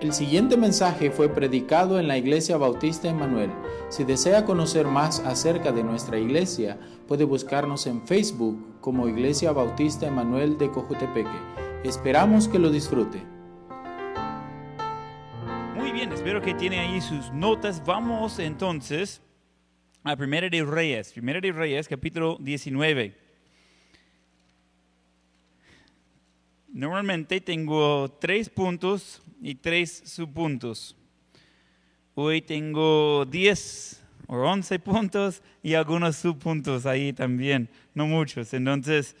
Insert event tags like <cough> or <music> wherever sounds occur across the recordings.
El siguiente mensaje fue predicado en la Iglesia Bautista Emanuel. Si desea conocer más acerca de nuestra iglesia, puede buscarnos en Facebook como Iglesia Bautista Emanuel de Cojutepeque. Esperamos que lo disfrute. Muy bien, espero que tiene ahí sus notas. Vamos entonces a Primera de Reyes, Primera de Reyes, capítulo 19. Normalmente tengo tres puntos y tres subpuntos. Hoy tengo 10 o 11 puntos y algunos subpuntos ahí también, no muchos. Entonces,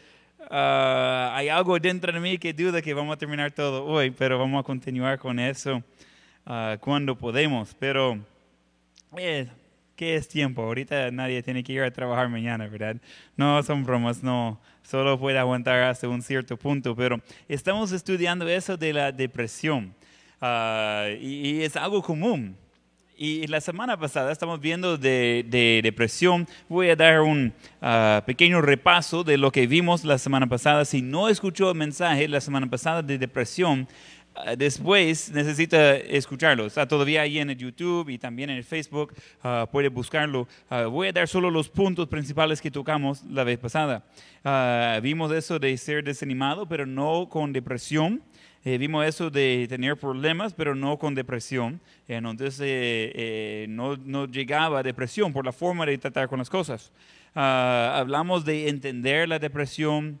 ah, hay algo dentro de mí que duda que vamos a terminar todo hoy, pero vamos a continuar con eso ah, cuando podemos. Pero, eh, ¿qué es tiempo? Ahorita nadie tiene que ir a trabajar mañana, ¿verdad? No son bromas, no. Solo puede aguantar hasta un cierto punto, pero estamos estudiando eso de la depresión. Ah, y, es algo común. Y la semana pasada estamos viendo de, depresión. Voy a dar un ah, pequeño repaso de lo que vimos la semana pasada. Si no escuchó el mensaje la semana pasada de depresión, después necesita escucharlo. Está todavía ahí en el YouTube y también en el Facebook. puede buscarlo. voy a dar solo los puntos principales que tocamos la vez pasada. vimos eso de ser desanimado, pero no con depresión. Eh, vimos eso de tener problemas, pero no con depresión. entonces eh, eh, no, no, llegaba a depresión por la forma de tratar con las cosas. Ah, hablamos de entender la depresión.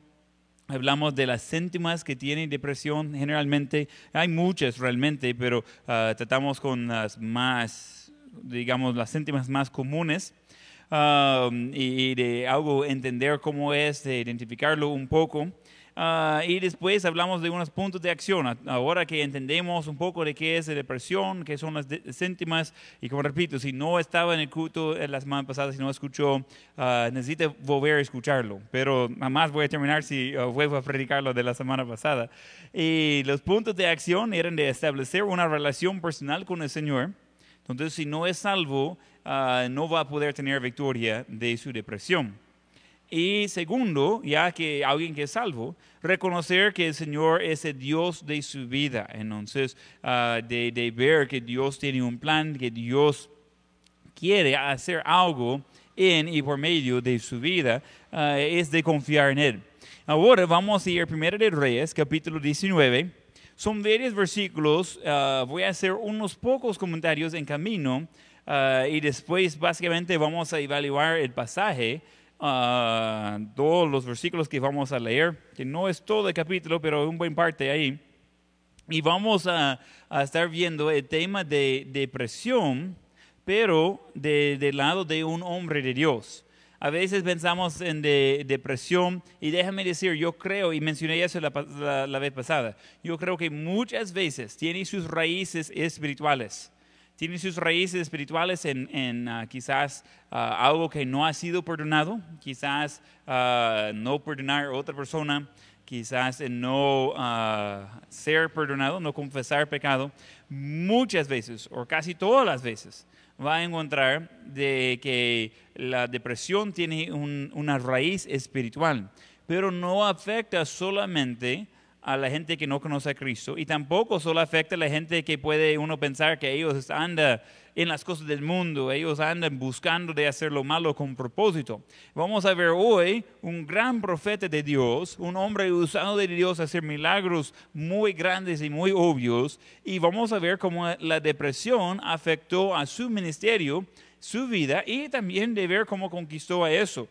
Hablamos de las síntomas que tienen depresión generalmente. Hay muchas realmente, pero ah, tratamos con las más, digamos, las síntomas más comunes. Ah, y, de algo entender cómo es, de identificarlo un poco. Ah, y después hablamos de unos puntos de acción. Ahora que entendemos un poco de qué es la depresión, qué son las síntomas, y como repito, si no estaba en el culto la semana pasada, si no escuchó, uh, necesita volver a escucharlo. Pero más voy a terminar si uh, vuelvo a predicarlo de la semana pasada. Y los puntos de acción eran de establecer una relación personal con el Señor. Entonces, si no es salvo, no va a poder tener victoria de su depresión. Y segundo, ya que alguien que es salvo, reconocer que el Señor es el Dios de su vida. Entonces, ah, de, ver que Dios tiene un plan, que Dios quiere hacer algo en y por medio de su vida, ah, es de confiar en Él. Ahora vamos a ir 1 de Reyes, capítulo 19. Son varios versículos. Ah, voy a hacer unos pocos comentarios en camino y después básicamente vamos a evaluar el pasaje todos los versículos que vamos a leer, que no es todo el capítulo, pero un buen parte ahí. Y vamos a, estar viendo el tema de depresión, pero del de lado de un hombre de Dios. A veces pensamos en depresión y déjame decir, yo creo, y mencioné eso la, la vez pasada, yo creo que muchas veces tiene sus raíces espirituales tiene sus raíces espirituales en, ah, quizás ah, algo que no ha sido perdonado, quizás ah, no perdonar a otra persona, quizás en no ser perdonado, no confesar pecado. Muchas veces, o casi todas las veces, va a encontrar de que la depresión tiene una raíz espiritual, pero no afecta solamente a la gente que no conoce a Cristo y tampoco solo afecta a la gente que puede uno pensar que ellos andan en las cosas del mundo, ellos andan buscando de hacer lo malo con propósito. Vamos a ver hoy un gran profeta de Dios, un hombre usado de Dios a hacer milagros muy grandes y muy obvios y vamos a ver cómo la depresión afectó a su ministerio su vida y también de ver cómo conquistó a eso.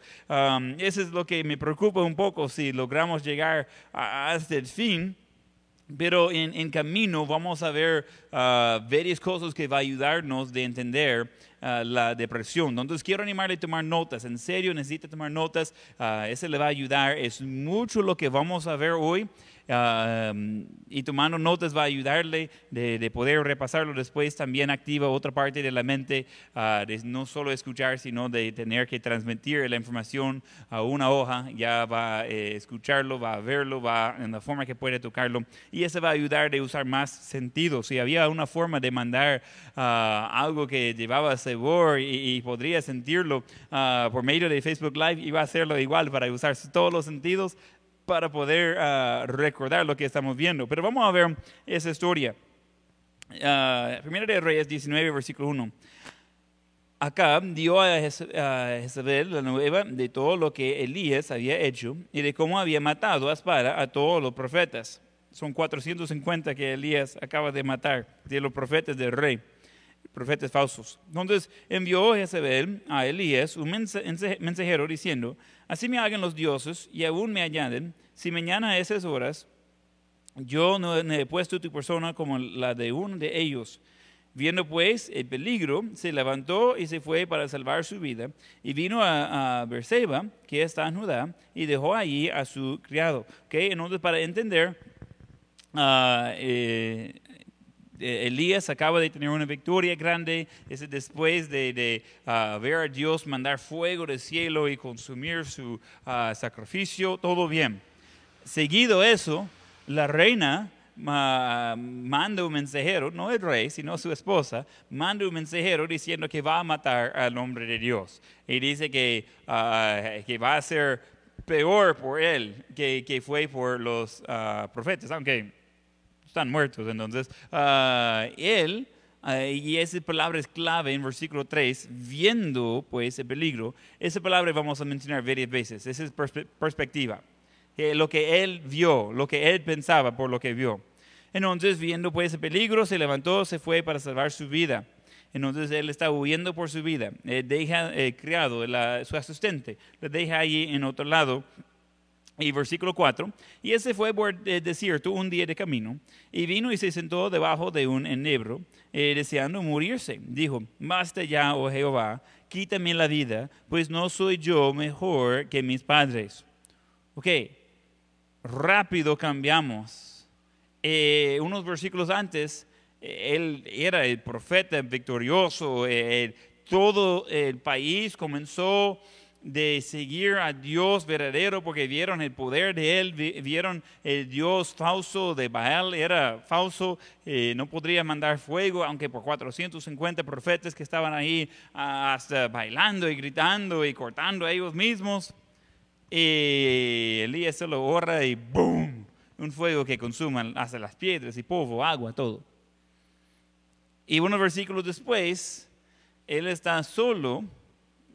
eso es lo que me preocupa un poco si logramos llegar hasta el fin. Pero en, camino vamos a ver uh, varias cosas que va a ayudarnos de entender uh, la depresión. Entonces quiero animarle a tomar notas. En serio, necesita tomar notas. Uh, eso le va a ayudar. Es mucho lo que vamos a ver hoy y tomando notas va a ayudarle de, poder repasarlo después. También activa otra parte de la mente, ah, de no solo escuchar, sino de tener que transmitir la información a una hoja. Ya va a eh, escucharlo, va a verlo, va en la forma que puede tocarlo. Y eso va a ayudar de usar más sentido. Si había una forma de mandar ah, algo que llevaba sabor y, podría sentirlo ah, por medio de Facebook Live, iba a hacerlo igual para usar todos los sentidos para poder ah, recordar lo que estamos viendo. Pero vamos a ver esa historia. ah, Primera de Reyes 19, versículo 1. Acá dio a Jezabel la nueva de todo lo que Elías había hecho y de cómo había matado a espada a todos los profetas. Son 450 que Elías acaba de matar de los profetas del rey, profetas falsos. Entonces envió Jezabel a Elías un mensa- mensaje- mensajero diciendo, así me hagan los dioses y aún me añaden, si mañana a esas horas yo no he puesto tu persona como la de uno de ellos. Viendo pues el peligro, se levantó y se fue para salvar su vida. Y vino a, a Beerseba, que está en Judá, y dejó allí a su criado. ¿Okay? Entonces, para entender, eh, Elías acaba de tener una victoria grande, es después de, de, ah, ver a Dios mandar fuego del cielo y consumir su ah, sacrificio, todo bien. Seguido eso, la reina ma- manda un mensajero, no el rey, sino su esposa, manda un mensajero diciendo que va a matar al hombre de Dios. Y dice que, ah, que va a ser peor por él que, que fue por los profetas, aunque están muertos. Entonces, ah, él, ah, y esa palabra es clave en versículo 3, viendo pues el peligro, esa palabra vamos a mencionar varias veces, esa es perspe- perspectiva. Eh, lo que él vio, lo que él pensaba por lo que vio. Entonces, viendo pues el peligro, se levantó, se fue para salvar su vida. Entonces él está huyendo por su vida. Eh, deja el criado, la- su asistente, lo deja allí en otro lado. Y versículo 4, y ese fue por el desierto un día de camino, y vino y se sentó debajo de un enebro, eh, deseando morirse. Dijo, basta ya, oh Jehová, quítame la vida, pues no soy yo mejor que mis padres. Ok, rápido cambiamos. Eh, unos versículos antes, eh, él era el profeta victorioso, eh, el- todo el país comenzó de seguir a Dios verdadero porque vieron el poder de él, vi- vieron el Dios falso de Baal, era falso, eh, no podría mandar fuego, aunque por 450 profetas que estaban ahí ah, hasta bailando y gritando y cortando ellos mismos. Y Elías se lo ora y ¡boom! Un fuego que consuma hasta las piedras y polvo, agua, todo. Y unos versículos después, él está solo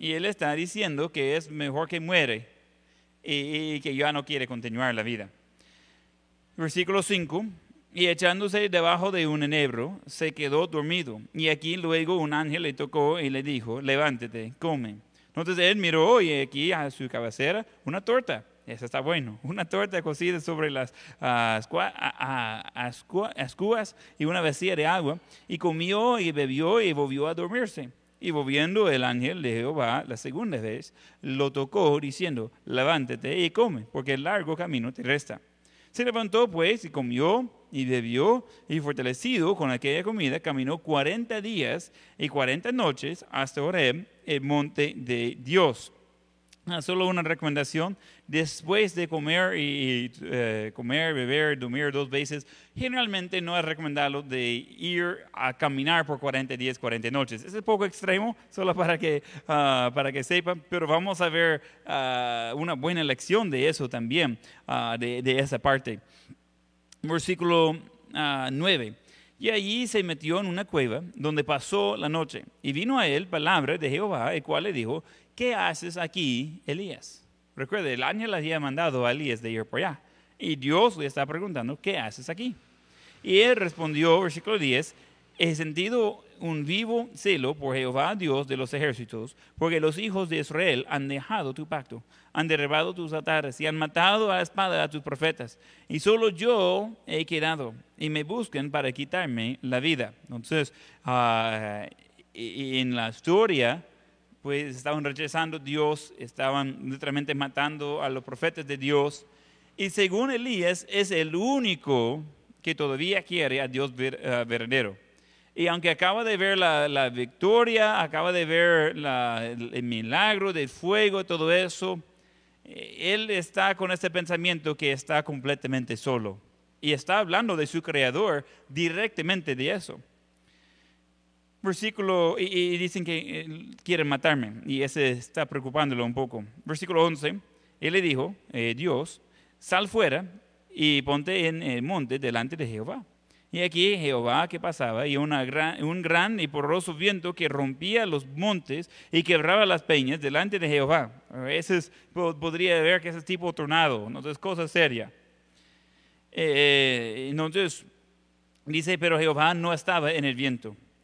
y él está diciendo que es mejor que muere y, que ya no quiere continuar la vida. Versículo 5. Y echándose debajo de un enebro, se quedó dormido. Y aquí luego un ángel le tocó y le dijo, levántate, come. Entonces él miró y aquí a su cabecera una torta. Eso está bueno. Una torta cocida sobre las ah, ascua- ah, ah, ascuas y una vacía de agua. Y comió y bebió y volvió a dormirse. Y volviendo el ángel de Jehová la segunda vez, lo tocó diciendo, levántate y come, porque el largo camino te resta. Se levantó pues y comió y bebió y fortalecido con aquella comida, caminó 40 días y 40 noches hasta Horeb, el monte de Dios. Ah, solo una recomendación, después de comer y, eh, comer, beber, dormir dos veces, generalmente no es recomendable de ir a caminar por 40 días, 40 noches. Es un poco extremo, solo para que, ah, para que sepan, pero vamos a ver ah, una buena lección de eso también, de, de esa parte. Versículo ah, 9. Y allí se metió en una cueva donde pasó la noche. Y vino a él palabra de Jehová, el cual le dijo, ¿qué haces aquí, Elías? Recuerde, el ángel había mandado a Elías de ir por allá. Y Dios le está preguntando, ¿qué haces aquí? Y él respondió, versículo 10, he sentido un vivo celo por Jehová, Dios de los ejércitos, porque los hijos de Israel han dejado tu pacto, han derribado tus altares y han matado a la espada a tus profetas. Y solo yo he quedado y me buscan para quitarme la vida. Entonces, ah, en la historia, pues estaban rechazando a Dios, estaban literalmente matando a los profetas de Dios. Y según Elías, es el único que todavía quiere a Dios ver- eh, verdadero. Y aunque acaba de ver la, la victoria, acaba de ver el, milagro del fuego, todo eso, eh, él está con este pensamiento que está completamente solo. Y está hablando de su creador directamente de eso versículo, y, y dicen que eh, quieren matarme, y ese está preocupándolo un poco. Versículo 11, él le dijo, eh, Dios, sal fuera y ponte en el monte delante de Jehová. Y aquí Jehová que pasaba y una gran, un gran y porroso viento que rompía los montes y quebraba las peñas delante de Jehová. Ese es, podría ver que ese tipo de tornado, entonces cosa seria. Eh, entonces dice, pero Jehová no estaba en el viento.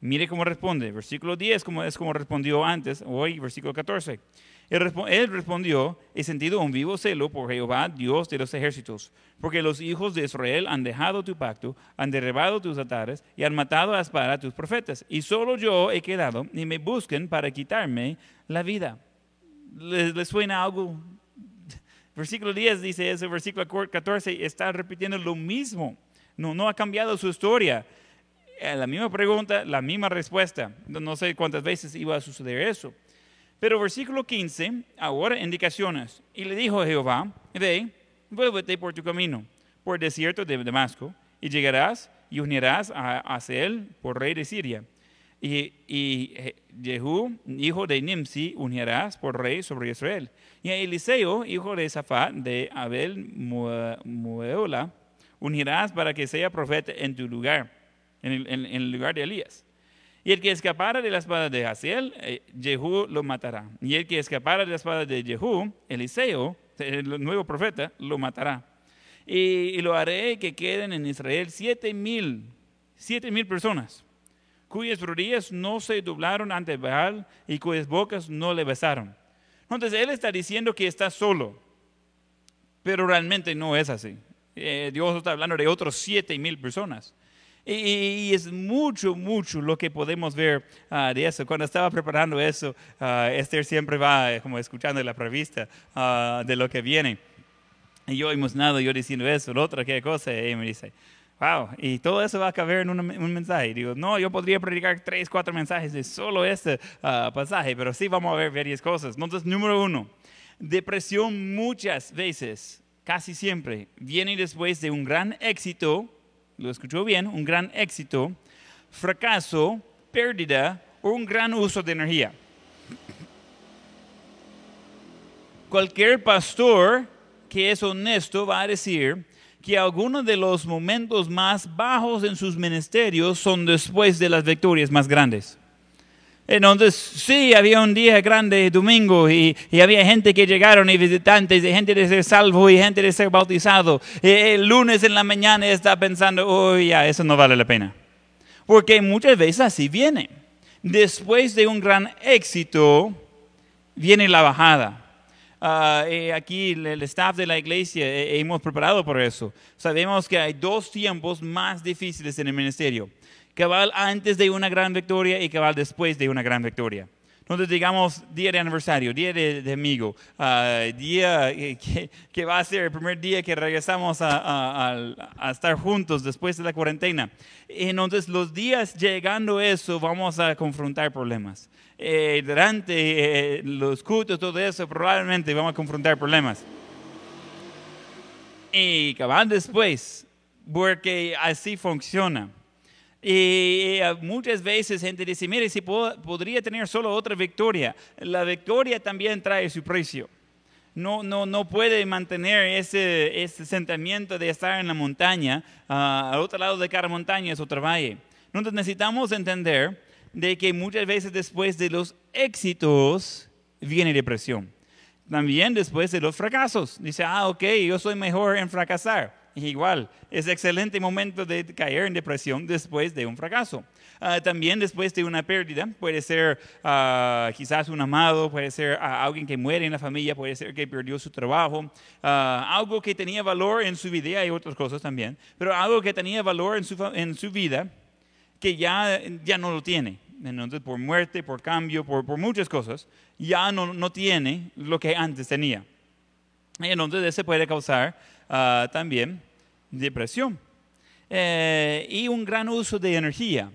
Mire cómo responde. Versículo 10 como es como respondió antes, hoy versículo 14. Él respondió, he sentido un vivo celo por Jehová, Dios de los ejércitos, porque los hijos de Israel han dejado tu pacto, han derribado tus altares y han matado a espada a tus profetas. Y solo yo he quedado y me buscan para quitarme la vida. ¿Les, suena algo? <laughs> Versículo 10 dice eso, versículo 14 está repitiendo lo mismo. No, no ha cambiado su historia. Eh, la misma pregunta, la misma respuesta. No sé cuántas veces iba a suceder eso. Pero versículo 15, ahora indicaciones. Y le dijo a Jehová, ve, vuélvete por tu camino, por el desierto de Damasco, y llegarás y unirás a, él por rey de Siria. Y, Jehú, hijo de Nimsi, unirás por rey sobre Israel. Y a Eliseo, hijo de Safat, de Abel Mueola, unirás para que sea profeta en tu lugar, en el lugar de Elías. Y el que escapara de la espada de Haziel, eh, Jehú lo matará. Y el que escapara de la espada de Jehú, Eliseo, el nuevo profeta, lo matará. Y, lo haré que queden en Israel siete mil, siete mil personas, cuyas rodillas no se doblaron ante Baal y cuyas bocas no le besaron. Entonces él está diciendo que está solo, pero realmente no es así. Eh, Dios está hablando de otros siete mil personas. Y, es mucho, mucho lo que podemos ver ah, de eso. Cuando estaba preparando eso, uh, Esther siempre va eh, como escuchando la prevista ah, de lo que viene. Y yo emocionado, yo diciendo eso, lo otro, qué cosa, y me dice, wow, y todo eso va a caber en un, mensaje. Y digo, no, yo podría predicar tres, cuatro mensajes de solo este pasaje, pero sí vamos a ver varias cosas. Entonces, número uno, depresión muchas veces, casi siempre, viene después de un gran éxito lo escuchó bien, un gran éxito, fracaso, pérdida o un gran uso de energía. Cualquier pastor que es honesto va a decir que algunos de los momentos más bajos en sus ministerios son después de las victorias más grandes. Entonces, sí, había un día grande, domingo, y, había gente que llegaron y visitantes, y gente de ser salvo y gente de ser bautizado. el lunes en la mañana está pensando, oh, ya, eso no vale la pena. Porque muchas veces así viene. Después de un gran éxito, viene la bajada. Ah, aquí el staff de la iglesia eh, hemos preparado por eso. Sabemos que hay dos tiempos más difíciles en el ministerio cabal antes de una gran victoria y cabal después de una gran victoria. Entonces, digamos, día de aniversario, día de, amigo, ah, día que, va a ser el primer día que regresamos a, estar juntos después de la cuarentena. Entonces, los días llegando a eso, vamos a confrontar problemas. Eh, durante eh, los cultos, todo eso, probablemente vamos a confrontar problemas. Y cabal después, porque así funciona y eh, muchas veces gente dice, mire, si podría tener solo otra victoria. La victoria también trae su precio. No, no, no puede mantener ese, ese sentimiento de estar en la montaña. Ah, al otro lado de cada montaña es otro valle. Entonces necesitamos entender de que muchas veces después de los éxitos viene depresión. También después de los fracasos. Dice, ah, ok, yo soy mejor en fracasar igual, es excelente momento de caer en depresión después de un fracaso. Ah, también después de una pérdida, puede ser ah, quizás un amado, puede ser ah, alguien que muere en la familia, puede ser que perdió su trabajo, algo que tenía valor en su vida, hay otras cosas también, pero algo que tenía valor en su, en su vida que ya, ya no lo tiene. Entonces, por muerte, por cambio, por, por muchas cosas, ya no, no tiene lo que antes tenía. Entonces, eso puede causar también depresión. Eh, y un gran uso de energía.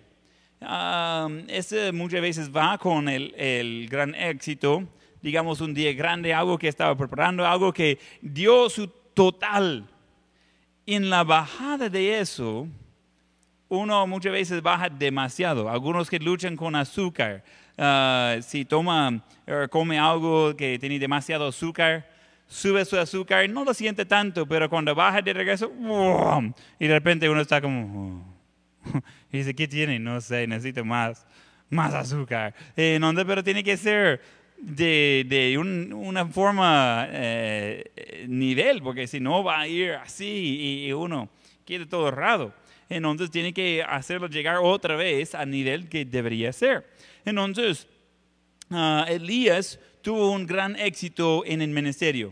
ah, ese muchas veces va con el, el gran éxito, digamos un día grande, algo que estaba preparando, algo que dio su total. En la bajada de eso, uno muchas veces baja demasiado. Algunos que luchan con azúcar, ah, si toma o come algo que tiene demasiado azúcar, sube su azúcar, no lo siente tanto, pero cuando baja de regreso, y de repente uno está como, oh. <laughs> y dice, ¿qué tiene? No sé, necesito más, más azúcar. Eh, no, pero tiene que ser de, de un- una forma eh, nivel, porque si no va a ir así y, y uno quiere todo raro. Entonces tiene que hacerlo llegar otra vez al nivel que debería ser. Entonces, ah, Elías tuvo un gran éxito en el ministerio.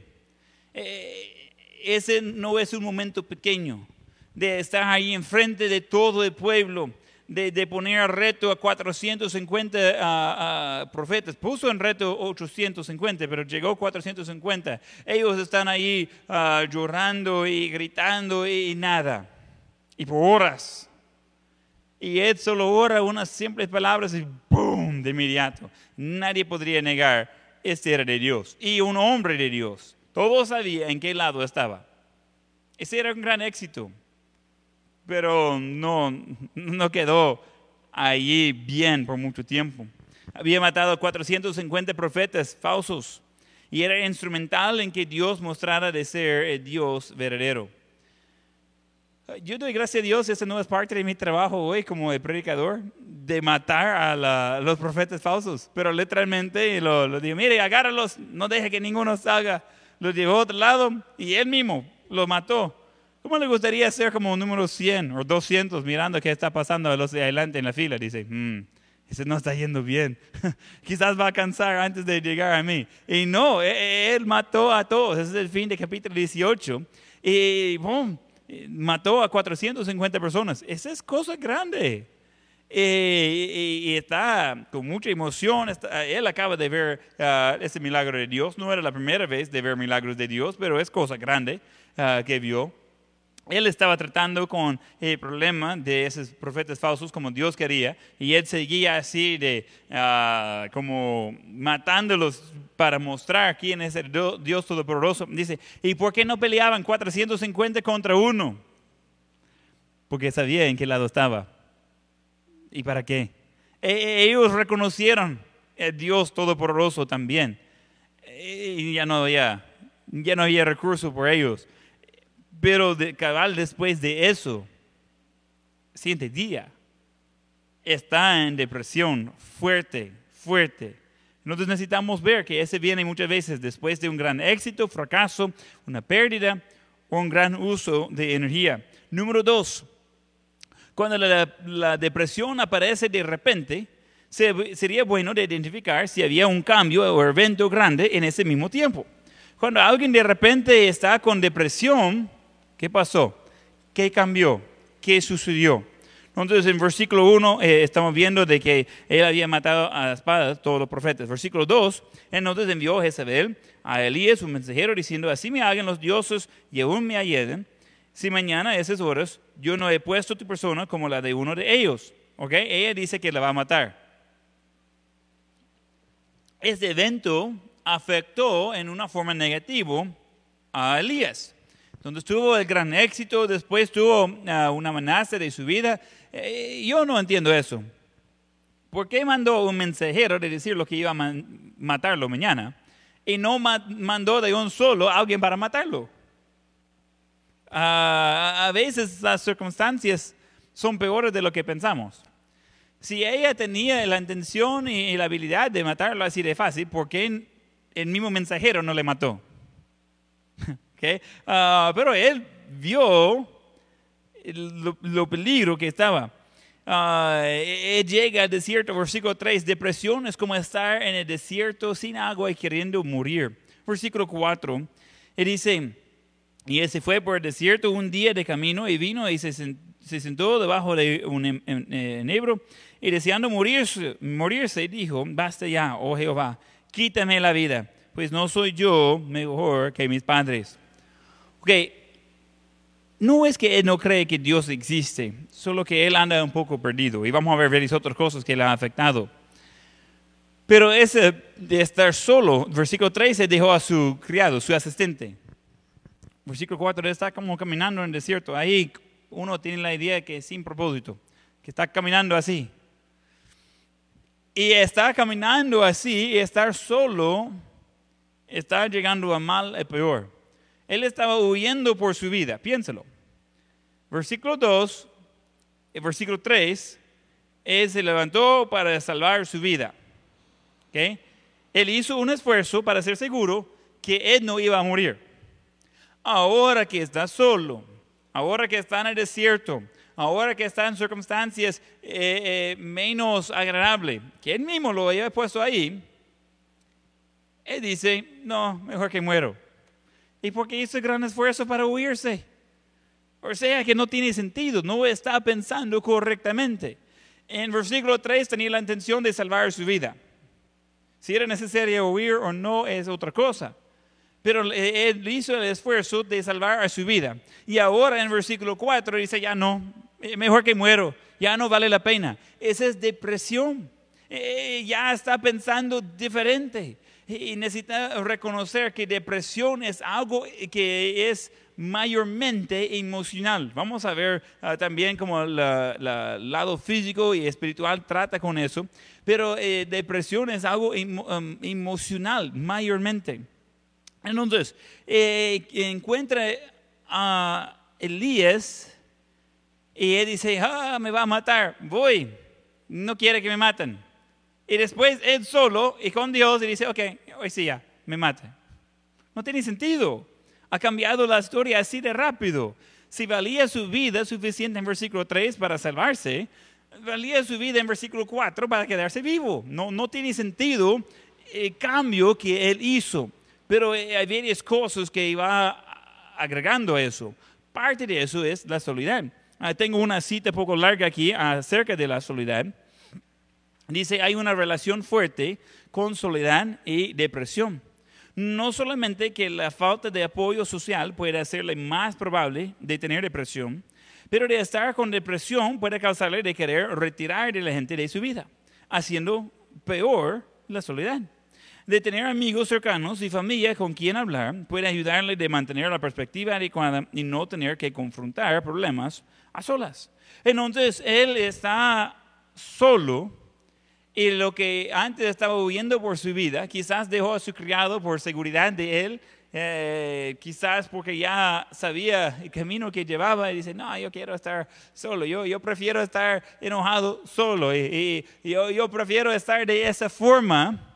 Eh, ese no es un momento pequeño de estar ahí enfrente de todo el pueblo, de, de poner a reto a 450 ah, ah, profetas. Puso en reto 850, pero llegó 450. Ellos están ahí ah, llorando y gritando y nada. Y por horas. Y él solo ora unas simples palabras y ¡boom! de inmediato. Nadie podría negar, este era de Dios. Y un hombre de Dios. Todos sabían en qué lado estaba. Ese era un gran éxito. Pero no, no quedó allí bien por mucho tiempo. Había matado 450 profetas falsos. Y era instrumental en que Dios mostrara de ser el Dios verdadero. Yo doy gracias a Dios, esa no es parte de mi trabajo hoy como el predicador, de matar a la- los profetas falsos. Pero literalmente lo, lo digo, mire, agárralos, no deje que ninguno salga. Los llevó a otro lado y él mismo lo mató. ¿Cómo le gustaría ser como un número 100 o 200 mirando qué está pasando a los de adelante en la fila? Dice, "Hmm, ese no está yendo bien. <laughs> Quizás va a cansar antes de llegar a mí. Y no, e- e- él mató a todos. Ese es el fin de capítulo 18. Y boom, mató a 450 personas. Esa es cosa grande. Eh, y, y está con mucha emoción. está- él acaba de ver ah, ese milagro de Dios. No era la primera vez de ver milagros de Dios, pero es cosa grande ah, que vio. Él estaba tratando con el problema de esos profetas falsos como Dios quería y él seguía así de ah, como matándolos para mostrar quién es el Dios Todopoderoso. Dice, ¿y por qué no peleaban 450 contra uno? Porque sabía en qué lado estaba. ¿Y para qué? E- ellos reconocieron el Dios Todopoderoso también. E- Y ya no había, ya no había recurso por ellos. Pero de, cabal después de eso, siguiente día, está en depresión fuerte, fuerte. Nosotros necesitamos ver que ese viene muchas veces después de un gran éxito, fracaso, una pérdida o un gran uso de energía. Número dos, cuando la, la depresión aparece de repente, se- sería bueno de identificar si había un cambio o evento grande en ese mismo tiempo. Cuando alguien de repente está con depresión, ¿qué pasó? ¿Qué cambió? ¿Qué sucedió? Entonces en versículo 1 estamos viendo de que él había matado a espadas todos los profetas. Versículo 2, entonces envió Jezabel a Elías, un mensajero, diciendo, así me hagan los dioses y aún me ayuden, si mañana a esas horas yo no he puesto tu persona como la de uno de ellos. ¿Ok? Ella dice que la va a matar. Este evento afectó en una forma negativa a Elías. Entonces tuvo el gran éxito, después tuvo ah, una amenaza de su vida. Eh, yo no entiendo eso. ¿Por qué mandó un mensajero de decir lo que iba a matarlo mañana y no ma- mandó de un solo a alguien para matarlo? Ah, a veces las circunstancias son peores de lo que pensamos. Si ella tenía la intención y la habilidad de matarlo así de fácil, ¿por qué el mismo mensajero no le mató? <laughs> ¿Ok? Ah, pero él vio lo, lo peligro que estaba. Ah, él llega al desierto, versículo 3, depresión es como estar en el desierto sin agua y queriendo morir. Versículo 4, él dice, y él se fue por el desierto un día de camino y vino y se, se sentó debajo de un en- en- enebro y deseando morirse, morirse dijo, basta ya, oh Jehová, quítame la vida, pues no soy yo mejor que mis padres. Ok, no es que él no cree que Dios existe, solo que él anda un poco perdido. Y vamos a ver varias otras cosas que le han afectado. Pero ese de estar solo, versículo 13 dejó a su criado, su asistente. Versículo 4, está como caminando en el desierto. Ahí uno tiene la idea que es sin propósito, que está caminando así. Y está caminando así y estar solo está llegando a mal y peor. Él estaba huyendo por su vida, piénselo. Versículo 2, el versículo 3, él se levantó para salvar su vida. Él hizo un esfuerzo para ser seguro que él no iba a morir. Ahora que está solo, ahora que está en el desierto, ahora que está en circunstancias eh, eh, menos agradables, que él mismo lo había puesto ahí, él dice, no, mejor que muero. ¿Y por qué hizo gran esfuerzo para huirse? O sea que no tiene sentido, no está pensando correctamente. En versículo 3 tenía la intención de salvar su vida. Si era necesario huir o no es otra cosa. Pero él hizo el esfuerzo de salvar a su vida. Y ahora en versículo 4 dice, ya no, eh, mejor que muero, ya no vale la pena. Esa es depresión. Eh, ya está pensando diferente. Y necesita reconocer que depresión es algo que es mayormente emocional. Vamos a ver ah, también cómo el lado físico y espiritual trata con eso, pero eh, depresión es algo um, emocional mayormente. Entonces, eh, encuentra a Elías y él dice, ah, me va a matar, voy, no quiere que me maten. Y después él solo y con Dios y dice, ok, hoy sí ya, me mata. No tiene sentido ha cambiado la historia así de rápido. Si valía su vida suficiente en versículo 3 para salvarse, valía su vida en versículo 4 para quedarse vivo. No, no tiene sentido el cambio que él hizo. Pero eh, hay varias cosas que iba agregando a eso. Parte de eso es la soledad. Ah, tengo una cita poco larga aquí acerca de la soledad. Dice, hay una relación fuerte con soledad y depresión. No solamente que la falta de apoyo social puede hacerle más probable de tener depresión, pero de estar con depresión puede causarle de querer retirar de la gente de su vida, haciendo peor la soledad. De tener amigos cercanos y familia con quien hablar puede ayudarle de mantener la perspectiva adecuada y no tener que confrontar problemas a solas. Entonces, él está solo y lo que antes estaba huyendo por su vida, quizás dejó a su criado por seguridad de él, eh, quizás porque ya sabía el camino que llevaba y dice, no, yo quiero estar solo, yo, yo prefiero estar enojado solo y, yo, yo prefiero estar de esa forma.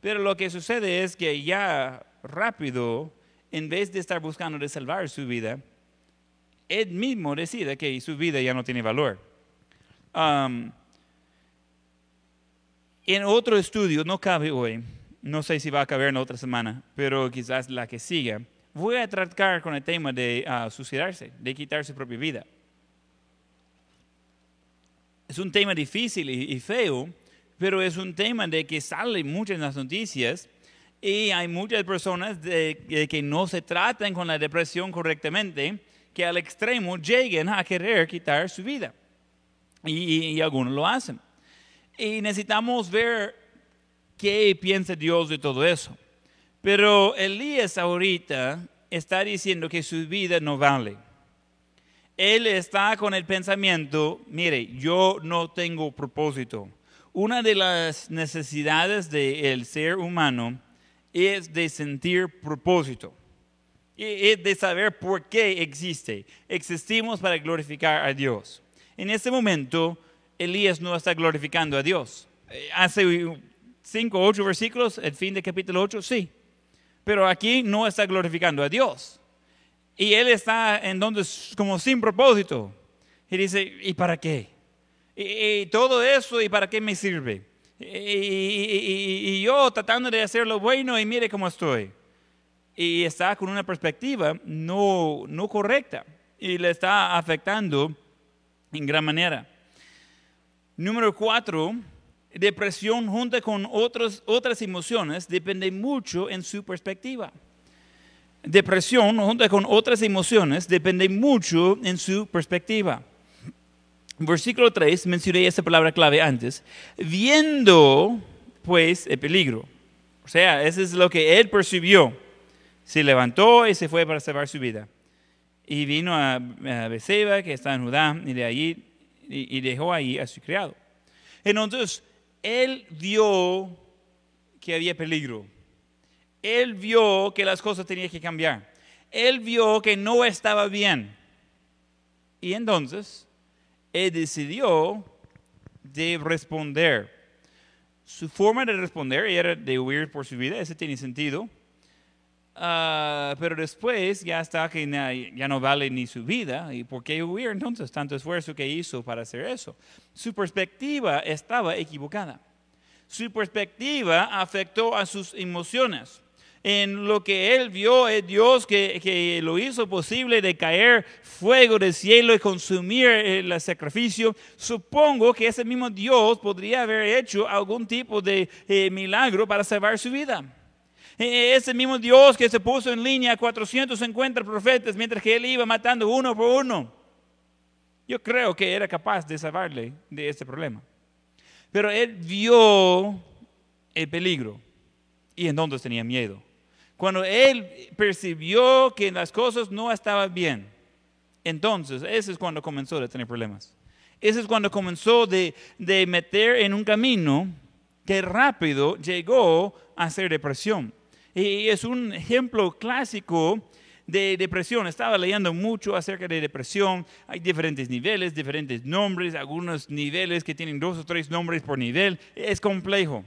Pero lo que sucede es que ya rápido, en vez de estar buscando de salvar su vida, él mismo decide que su vida ya no tiene valor. Um, en otro estudio, no cabe hoy, no sé si va a caber en otra semana, pero quizás la que siga, voy a tratar con el tema de uh, suicidarse, de quitar su propia vida. Es un tema difícil y, feo, pero es un tema de que sale mucho en las noticias y hay muchas personas de, que no se tratan con la depresión correctamente, que al extremo lleguen a querer quitar su vida. y algunos lo hacen. Y necesitamos ver qué piensa Dios de todo eso. Pero Elías ahorita está diciendo que su vida no vale. Él está con el pensamiento, mire, yo no tengo propósito. Una de las necesidades del ser humano es de sentir propósito. Es de saber por qué existe. Existimos para glorificar a Dios. En este momento, Elías no está glorificando a Dios. Eh, hace cinco, ocho versículos, el fin de capítulo 8, sí. Pero aquí no está glorificando a Dios. Y él está en donde como sin propósito. Y dice, ¿y para qué? Y, todo eso, ¿y para qué me sirve? Y, y, yo tratando de hacer lo bueno y mire cómo estoy. Y está con una perspectiva no, no correcta y le está afectando en gran manera. Número cuatro, depresión junto con otras emociones depende mucho en su perspectiva. Depresión, junto con otras emociones, depende mucho en su perspectiva. Versículo 3, mencioné esa palabra clave antes. Viendo, pues, el peligro. O sea, eso es lo que él percibió. Se levantó y se fue para salvar su vida. Y vino a, a Beceba, que está en Judá, y de allí y, dejó ahí a su criado. Entonces, él vio que había peligro. Él vio que las cosas tenían que cambiar. Él vio que no estaba bien. Y entonces, él decidió de responder. Su forma de responder era de huir por su vida, ese tiene sentido. Ah, pero después ya está que na- ya no vale ni su vida. ¿Y por qué huir entonces? Tanto esfuerzo que hizo para hacer eso. Su perspectiva estaba equivocada. Su perspectiva afectó a sus emociones. En lo que él vio es Dios que, que lo hizo posible de caer fuego del cielo y consumir el sacrificio. Supongo que ese mismo Dios podría haber hecho algún tipo de eh, milagro para salvar su vida. Eh, Ese mismo Dios que se puso en línea a 450 profetas mientras que él iba matando uno por uno. Yo creo que era capaz de salvarle de este problema. Pero él vio el peligro y entonces tenía miedo. Cuando él percibió que las cosas no estaban bien, entonces ese es cuando comenzó a tener problemas. Ese es cuando comenzó de, de meter en un camino que rápido llegó a ser depresión. Y es un ejemplo clásico de depresión. Estaba leyendo mucho acerca de depresión. Hay diferentes niveles, diferentes nombres, algunos niveles que tienen dos o tres nombres por nivel. Es complejo.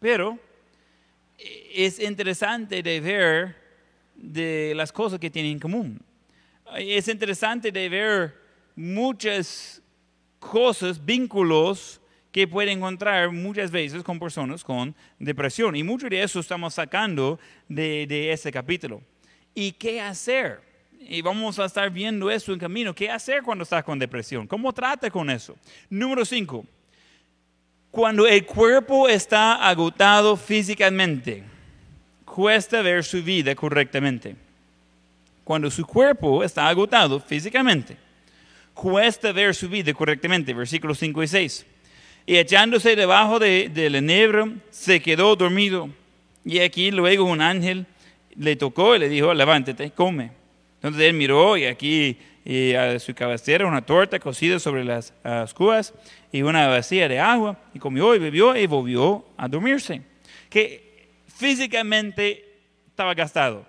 Pero es interesante de ver las cosas que tienen en común. Es interesante de ver muchas cosas, vínculos que puede encontrar muchas veces con personas con depresión. Y mucho de eso estamos sacando de, de ese capítulo. ¿Y qué hacer? Y vamos a estar viendo eso en camino. ¿Qué hacer cuando estás con depresión? ¿Cómo trata con eso? Número cinco. Cuando el cuerpo está agotado físicamente, cuesta ver su vida correctamente. Cuando su cuerpo está agotado físicamente, cuesta ver su vida correctamente. Versículos 5 y 6. Y echándose debajo de, del enebro, se quedó dormido. Y aquí luego un ángel le tocó y le dijo, levántate, come. Entonces él miró y aquí y a su cabecera una torta cocida sobre las ascuas y una vacía de agua. Y comió y bebió y volvió a dormirse. Que físicamente estaba gastado.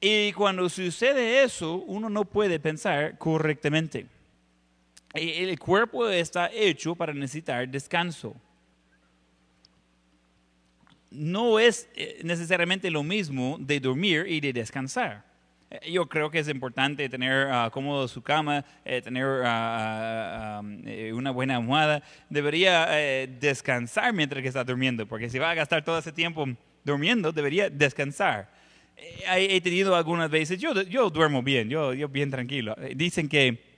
Y cuando sucede eso, uno no puede pensar correctamente. El cuerpo está hecho para necesitar descanso. No es eh, necesariamente lo mismo de dormir y de descansar. Eh, Yo creo que es importante tener uh, cómodo su cama, eh, tener uh, uh, um, una buena almohada. Debería eh, descansar mientras que está durmiendo, porque si va a gastar todo ese tiempo durmiendo, debería descansar. Eh, He tenido algunas veces, yo, yo duermo bien, yo, yo bien tranquilo. Eh, Dicen que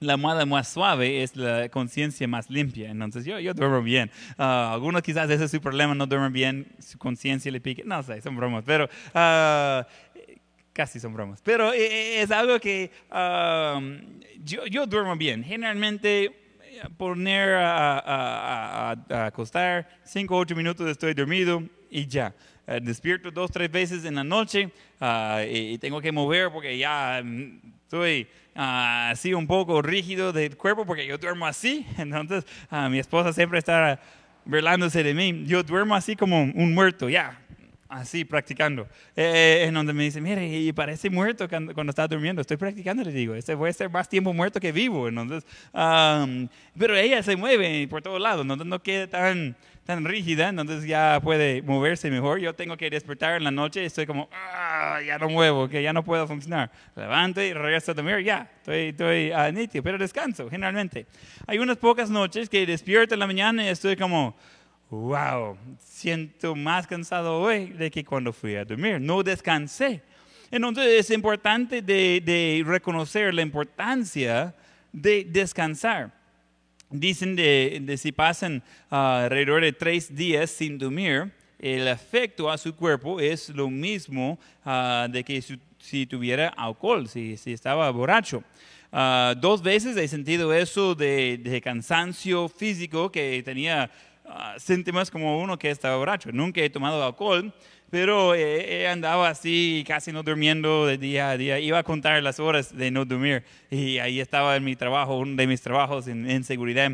la almohada más suave es la conciencia más limpia. Entonces yo, yo duermo bien. Uh, algunos quizás ese es su problema, no duermen bien, su conciencia le pique. No sé, son bromas, pero uh, casi son bromas. Pero eh, es algo que um, yo, yo, duermo bien. Generalmente poner a, a, a, acostar 5 o 8 minutos estoy dormido y ya. Uh, despierto dos, tres veces en la noche y, y, tengo que mover porque ya mm, estoy uh, así un poco rígido del cuerpo porque yo duermo así. <laughs> Entonces mi esposa siempre está burlándose de mí. Yo duermo así como un muerto, ya. Así, practicando. Eh, en donde me dice, mire, y parece muerto cuando, cuando, está durmiendo. Estoy practicando, le digo. Este voy a estar más tiempo muerto que vivo. Entonces, um, pero ella se mueve por todos lados. Entonces no queda tan, tan rígida. Entonces ya puede moverse mejor. Yo tengo que despertar en la noche estoy como, ah, ya no muevo, que ya no puedo funcionar. Levanto y regreso a dormir. Ya, estoy, estoy uh. Pero descanso, generalmente. Hay unas pocas noches que despierto en la mañana y estoy como wow, siento más cansado hoy de que cuando fui a dormir. No descansé. Entonces es importante de, de reconocer la importancia de descansar. Dicen de, de si pasan uh, alrededor de tres días sin dormir, el efecto a su cuerpo es lo mismo ah, de que si, tuviera alcohol, si, si estaba borracho. Ah, dos veces he sentido eso de, de cansancio físico que tenía ah, síntomas como uno que estaba borracho. Nunca he tomado alcohol, pero eh, andaba así, casi no durmiendo de día a día. Iba a contar las horas de no dormir y ahí estaba en mi trabajo, uno de mis trabajos en, en seguridad.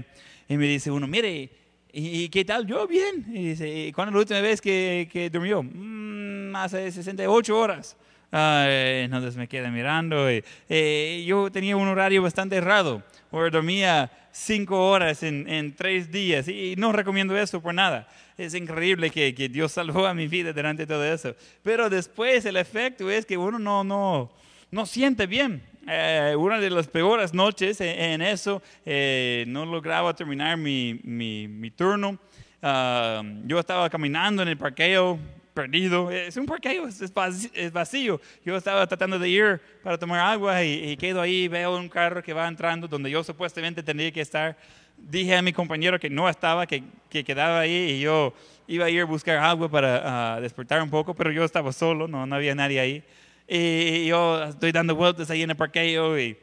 Y me dice uno, mire, ¿y, qué tal? Yo bien. Y dice, ¿cuándo la última vez que, que durmió? "Mm, hace 68 horas. Ah, eh, entonces me quedé mirando. y, eh, yo tenía un horario bastante raro. O dormía cinco horas en, en tres días. Y no recomiendo eso por nada. Es increíble que, que Dios salvó a mi vida durante todo eso. Pero después el efecto es que uno no, no, no siente bien. Eh, una de las peores noches en, en eso, eh, no lograba terminar mi, mi, mi turno. Ah, yo estaba caminando en el parqueo, perdido. Es un parqueo, es, vacío. Yo estaba tratando de ir para tomar agua y, y quedo ahí, veo un carro que va entrando donde yo supuestamente tendría que estar. Dije a mi compañero que no estaba, que, que quedaba ahí y yo iba a ir a buscar agua para ah, despertar un poco, pero yo estaba solo, no, no había nadie ahí. Y yo estoy dando vueltas ahí en el parqueo y,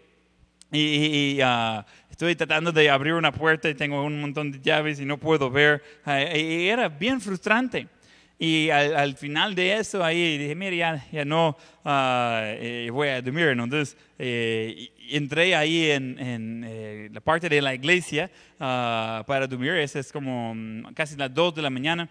y, y, ah, estoy tratando de abrir una puerta y tengo un montón de llaves y no puedo ver. Ah, y era bien frustrante. Y al, al final de eso, ahí dije, mire, ya, ya no eh, voy a dormir. Entonces, eh, entré ahí en, en, eh, la parte de la iglesia ah, para dormir. Esa es como mm, casi las 2 de la mañana.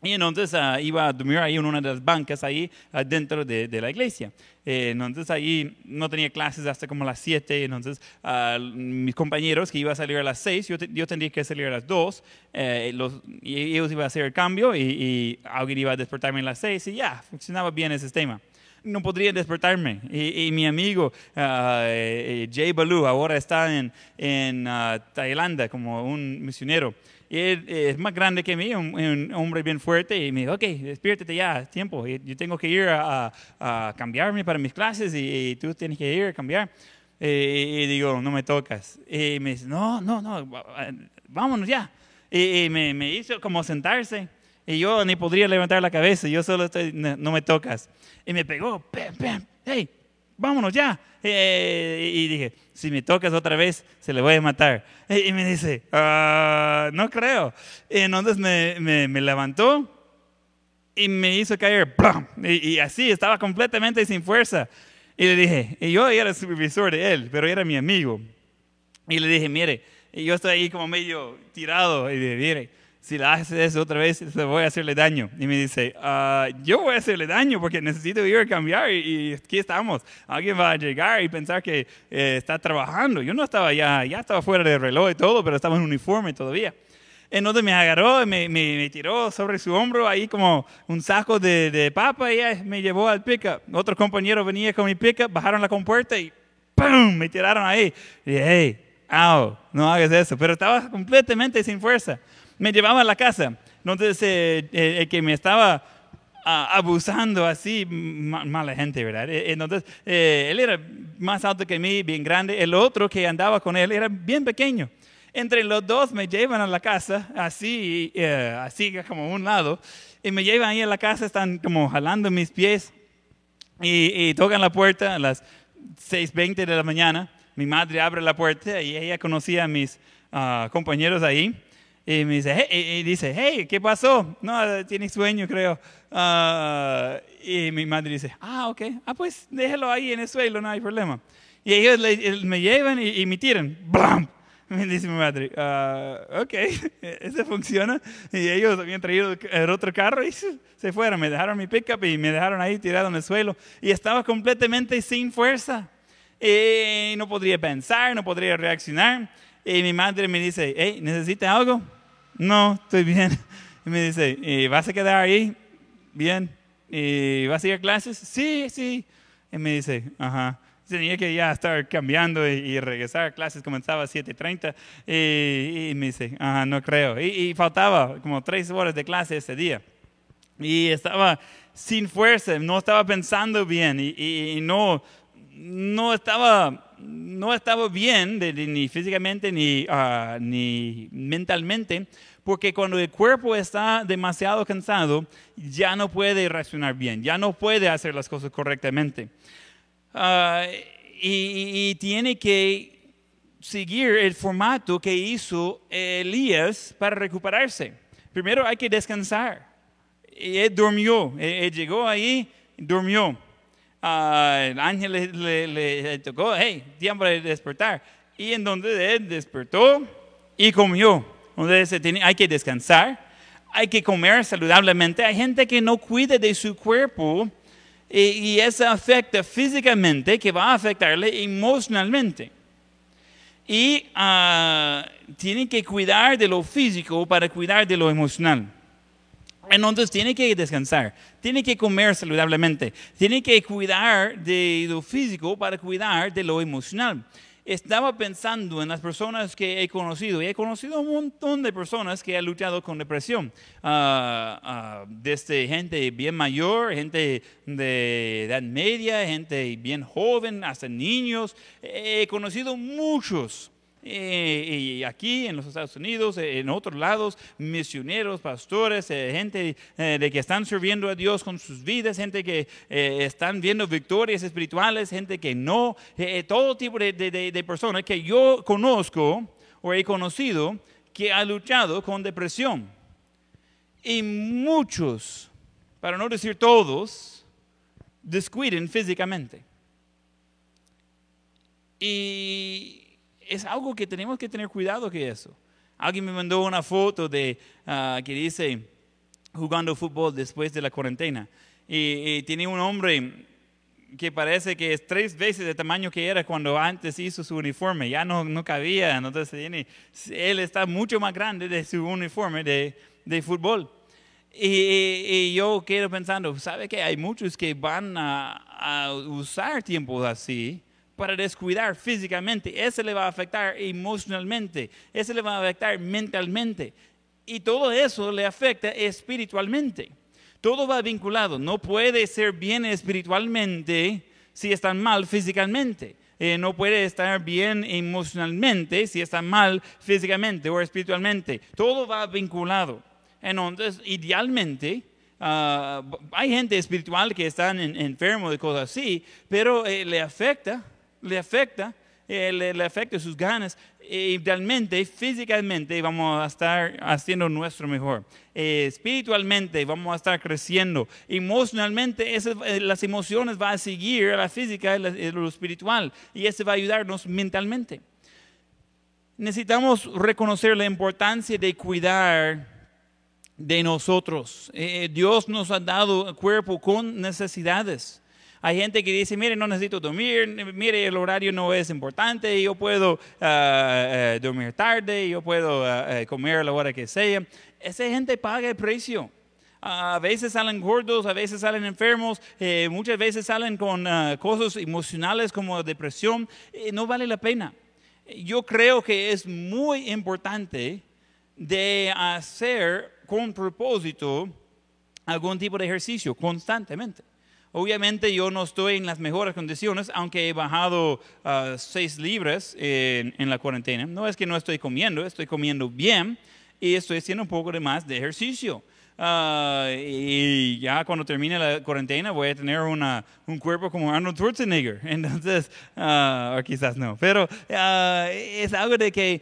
Y entonces ah, iba a dormir ahí en una de las bancas ahí dentro de, de la iglesia. Eh, entonces ahí no tenía clases hasta como las 7. Entonces ah, mis compañeros que iban a salir a las 6, yo, te- yo tendría que salir a las 2. eh, los, y ellos iban a hacer el cambio y, y alguien iba a despertarme a las 6 y ya, funcionaba bien ese sistema. No podría despertarme. Y, y mi amigo eh, Jay Baloo ahora está en, en ah, Tailandia como un misionero. Y él es más grande que mí, un, un hombre bien fuerte, y me dijo, ok, despiértate ya, tiempo, yo tengo que ir a, a- a cambiarme para mis clases y, y tú tienes que ir a cambiar. Eh, y digo, no me tocas. Y me dice, no, no, no, vámonos ya. Y, y me, me hizo como sentarse, y yo ni podría levantar la cabeza, yo solo estoy, no, no me tocas. Y me pegó, pam, pam, hey, vámonos ya. Eh, y dije, si me tocas otra vez, se le voy a matar. Eh, Y me dice, "Ah, no creo. Y entonces me, me, me levantó y me hizo caer. Y, y así, estaba completamente sin fuerza. Y le dije, y yo era supervisor de él, pero era mi amigo. Y le dije, mire, y yo estoy ahí como medio tirado. Y le dije, mire, si le haces eso otra vez, le voy a hacerle daño. Y me dice, "Ah, yo voy a hacerle daño porque necesito ir a cambiar y, y aquí estamos. Alguien va a llegar y pensar que eh, está trabajando. Yo no estaba ya, ya estaba fuera del reloj y todo, pero estaba en uniforme todavía. Entonces me agarró me, me, tiró sobre su hombro ahí como un saco de, papa y me llevó al pickup. Otro compañero venía con mi pickup, bajaron la compuerta y ¡pum! me tiraron ahí. Y dije, hey, au, no hagas eso. Pero estaba completamente sin fuerza. Me llevaba a la casa. Entonces eh, eh, el que me estaba ah, abusando así, ma- mala gente, ¿verdad? Eh, Entonces, eh, él era más alto que mí, bien grande. El otro que andaba con él era bien pequeño. Entre los dos me llevan a la casa, así, eh, así como a un lado, y me llevan ahí a la casa, están como jalando mis pies y, y tocan la puerta a las 6.20 de la mañana. Mi madre abre la puerta y ella conocía a mis ah, compañeros ahí. Y me dice, hey, y- dice, hey, ¿qué pasó? No, tiene sueño, creo. Ah, y mi madre dice, ah, ok, ah, pues déjalo ahí en el suelo, no hay problema. Y ellos le- me llevan y, y me tiran. ¡Blam! <laughs> Me dice mi madre, ah, ok, <laughs> eso funciona. Y ellos habían traído el otro carro y <laughs> se fueron. Me dejaron mi pickup y me dejaron ahí tirado en el suelo. Y estaba completamente sin fuerza. Y no podría pensar, no podría reaccionar. Y mi madre me dice, hey, ¿necesita algo? No, estoy bien. <laughs> Y me dice, "¿Y ¿vas a quedar ahí? Bien. ¿Y vas a ir a clases? Sí, sí. Y me dice, ajá. Tenía que ya estar cambiando y, y regresar a clases, comenzaba a 7.30. Y, y me dice, ajá, no creo. Y, y faltaba como tres horas de clase ese día. Y estaba sin fuerza, no estaba pensando bien y, y- y no, no estaba, no estaba bien ni físicamente ni, ah, ni mentalmente, porque cuando el cuerpo está demasiado cansado, ya no puede reaccionar bien, ya no puede hacer las cosas correctamente. Ah, y, tiene que seguir el formato que hizo Elías para recuperarse. Primero hay que descansar. él durmió, él llegó ahí, durmió el ángel le, tocó, hey, tiempo de despertar. Y en donde él despertó y comió. Tiene, hay que descansar, hay que comer saludablemente. Hay gente que no cuida de su cuerpo y, eso afecta físicamente, que va a afectarle emocionalmente. Y uh, tiene que cuidar de lo físico para cuidar de lo emocional. Entonces tiene que descansar, tiene que comer saludablemente, tiene que cuidar de lo físico para cuidar de lo emocional. Estaba pensando en las personas que he conocido y he conocido un montón de personas que han luchado con depresión, ah, ah, desde gente bien mayor, gente de edad media, gente bien joven, hasta niños. He conocido muchos y aquí en los Estados Unidos, en otros lados, misioneros, pastores, eh, gente eh, de que están sirviendo a Dios con sus vidas, gente que eh, están viendo victorias espirituales, gente que no, todo tipo de, de, personas que yo conozco o he conocido que ha luchado con depresión. Y muchos, para no decir todos, descuiden físicamente. Y es algo que tenemos que tener cuidado que eso. Alguien me mandó una foto de ah, que dice jugando fútbol después de la cuarentena y, tiene un hombre que parece que es tres veces el tamaño que era cuando antes hizo su uniforme, ya no, no cabía, entonces tiene, él está mucho más grande de su uniforme de, de fútbol. Y, y, yo quedo pensando, ¿sabe que hay muchos que van a, a usar tiempos así para descuidar físicamente, ese le va a afectar emocionalmente, ese le va a afectar mentalmente. Y todo eso le afecta espiritualmente. Todo va vinculado. No puede ser bien espiritualmente si están mal físicamente. Eh, no puede estar bien emocionalmente si está mal físicamente o espiritualmente. Todo va vinculado. Entonces, idealmente, ah, hay gente espiritual que están enfermo de cosas así, pero eh, le afecta le afecta, eh, le, afecta sus ganas, e idealmente, físicamente vamos a estar haciendo nuestro mejor. Eh, espiritualmente vamos a estar creciendo. Emocionalmente, eh, las emociones van a seguir a la física y lo espiritual. Y eso va a ayudarnos mentalmente. Necesitamos reconocer la importancia de cuidar de nosotros. Dios nos ha dado cuerpo con necesidades. Hay gente que dice, mire, no necesito dormir, mire, el horario no es importante, yo puedo ah, eh, dormir tarde, yo puedo ah, eh, comer a la hora que sea. Esa gente paga el precio. a veces salen gordos, a veces salen enfermos, eh, muchas veces salen con ah, cosas emocionales como depresión. no vale la pena. Yo creo que es muy importante de hacer con propósito algún tipo de ejercicio constantemente. Obviamente yo no estoy en las mejores condiciones, aunque he bajado uh, seis libras en, la cuarentena. No es que no estoy comiendo, estoy comiendo bien y estoy haciendo un poco de más de ejercicio. Uh, y ya cuando termine la cuarentena voy a tener un cuerpo como Arnold Schwarzenegger. <laughs> Entonces, uh, o quizás no, pero es algo de que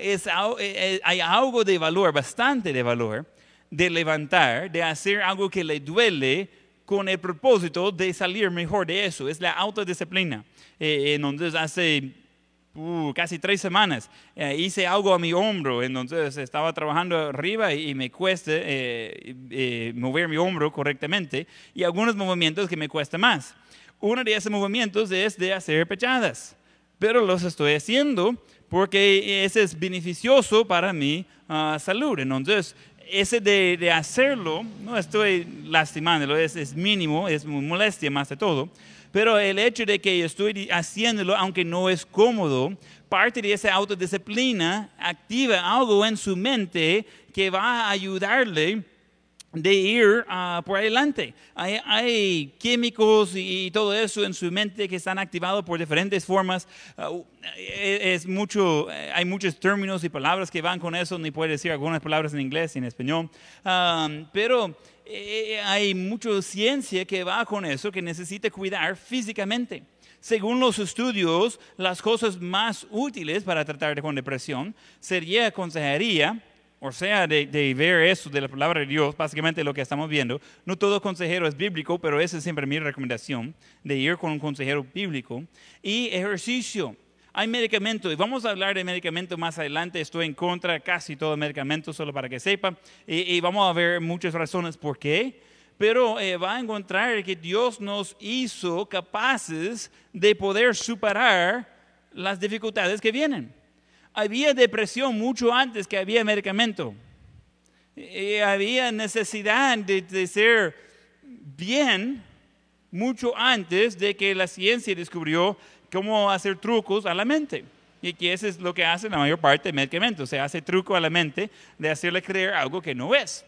es, eh, hay algo de valor, bastante de valor, de levantar, de hacer algo que le duele con el propósito de salir mejor de eso. Es la autodisciplina. Eh, entonces, hace uh, casi tres semanas eh, hice algo a mi hombro. Entonces, estaba trabajando arriba y, me cuesta eh, mover mi hombro correctamente. Y algunos movimientos que me cuesta más. Uno de esos movimientos es de hacer pechadas. Pero los estoy haciendo porque ese es beneficioso para mi ah, salud. Entonces, ese de, hacerlo, no estoy lastimándolo, es, es mínimo, es molestia más de todo, pero el hecho de que estoy haciéndolo, aunque no es cómodo, parte de esa autodisciplina activa algo en su mente que va a ayudarle de ir ah, por adelante. Hay, hay químicos y, todo eso en su mente que están activados por diferentes formas. Ah, u- eh, es mucho, eh, hay muchos términos y palabras que van con eso, ni puede decir algunas palabras en inglés y en español. Ah, pero eh, hay mucha ciencia que va con eso, que necesita cuidar físicamente. Según los estudios, las cosas más útiles para tratar con depresión sería consejería, o sea, de, de ver eso de la palabra de Dios, básicamente lo que estamos viendo. No todo consejero es bíblico, pero esa es siempre mi recomendación, de ir con un consejero bíblico. Y ejercicio. Hay medicamentos, y vamos a hablar de medicamentos más adelante. Estoy en contra de casi todo medicamento, solo para que sepa. Y, y vamos a ver muchas razones por qué. Pero eh, va a encontrar que Dios nos hizo capaces de poder superar las dificultades que vienen. Había depresión mucho antes que había medicamento. Y había necesidad de, de ser bien mucho antes de que la ciencia descubrió cómo hacer trucos a la mente. Y que eso es lo que hace la mayor parte de medicamentos. Se hace truco a la mente de hacerle creer algo que no es.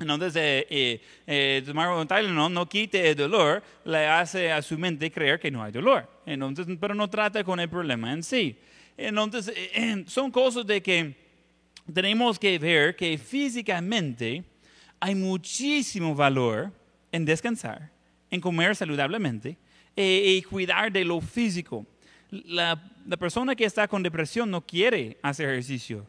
Entonces, eh, eh, eh, tomar un Tylenol no quite el dolor, le hace a su mente creer que no hay dolor. Entonces, pero no trata con el problema en sí. Entonces, eh, eh, son cosas de que tenemos que ver que físicamente hay muchísimo valor en descansar, en comer saludablemente eh, y cuidar de lo físico. La, la persona que está con depresión no quiere hacer ejercicio.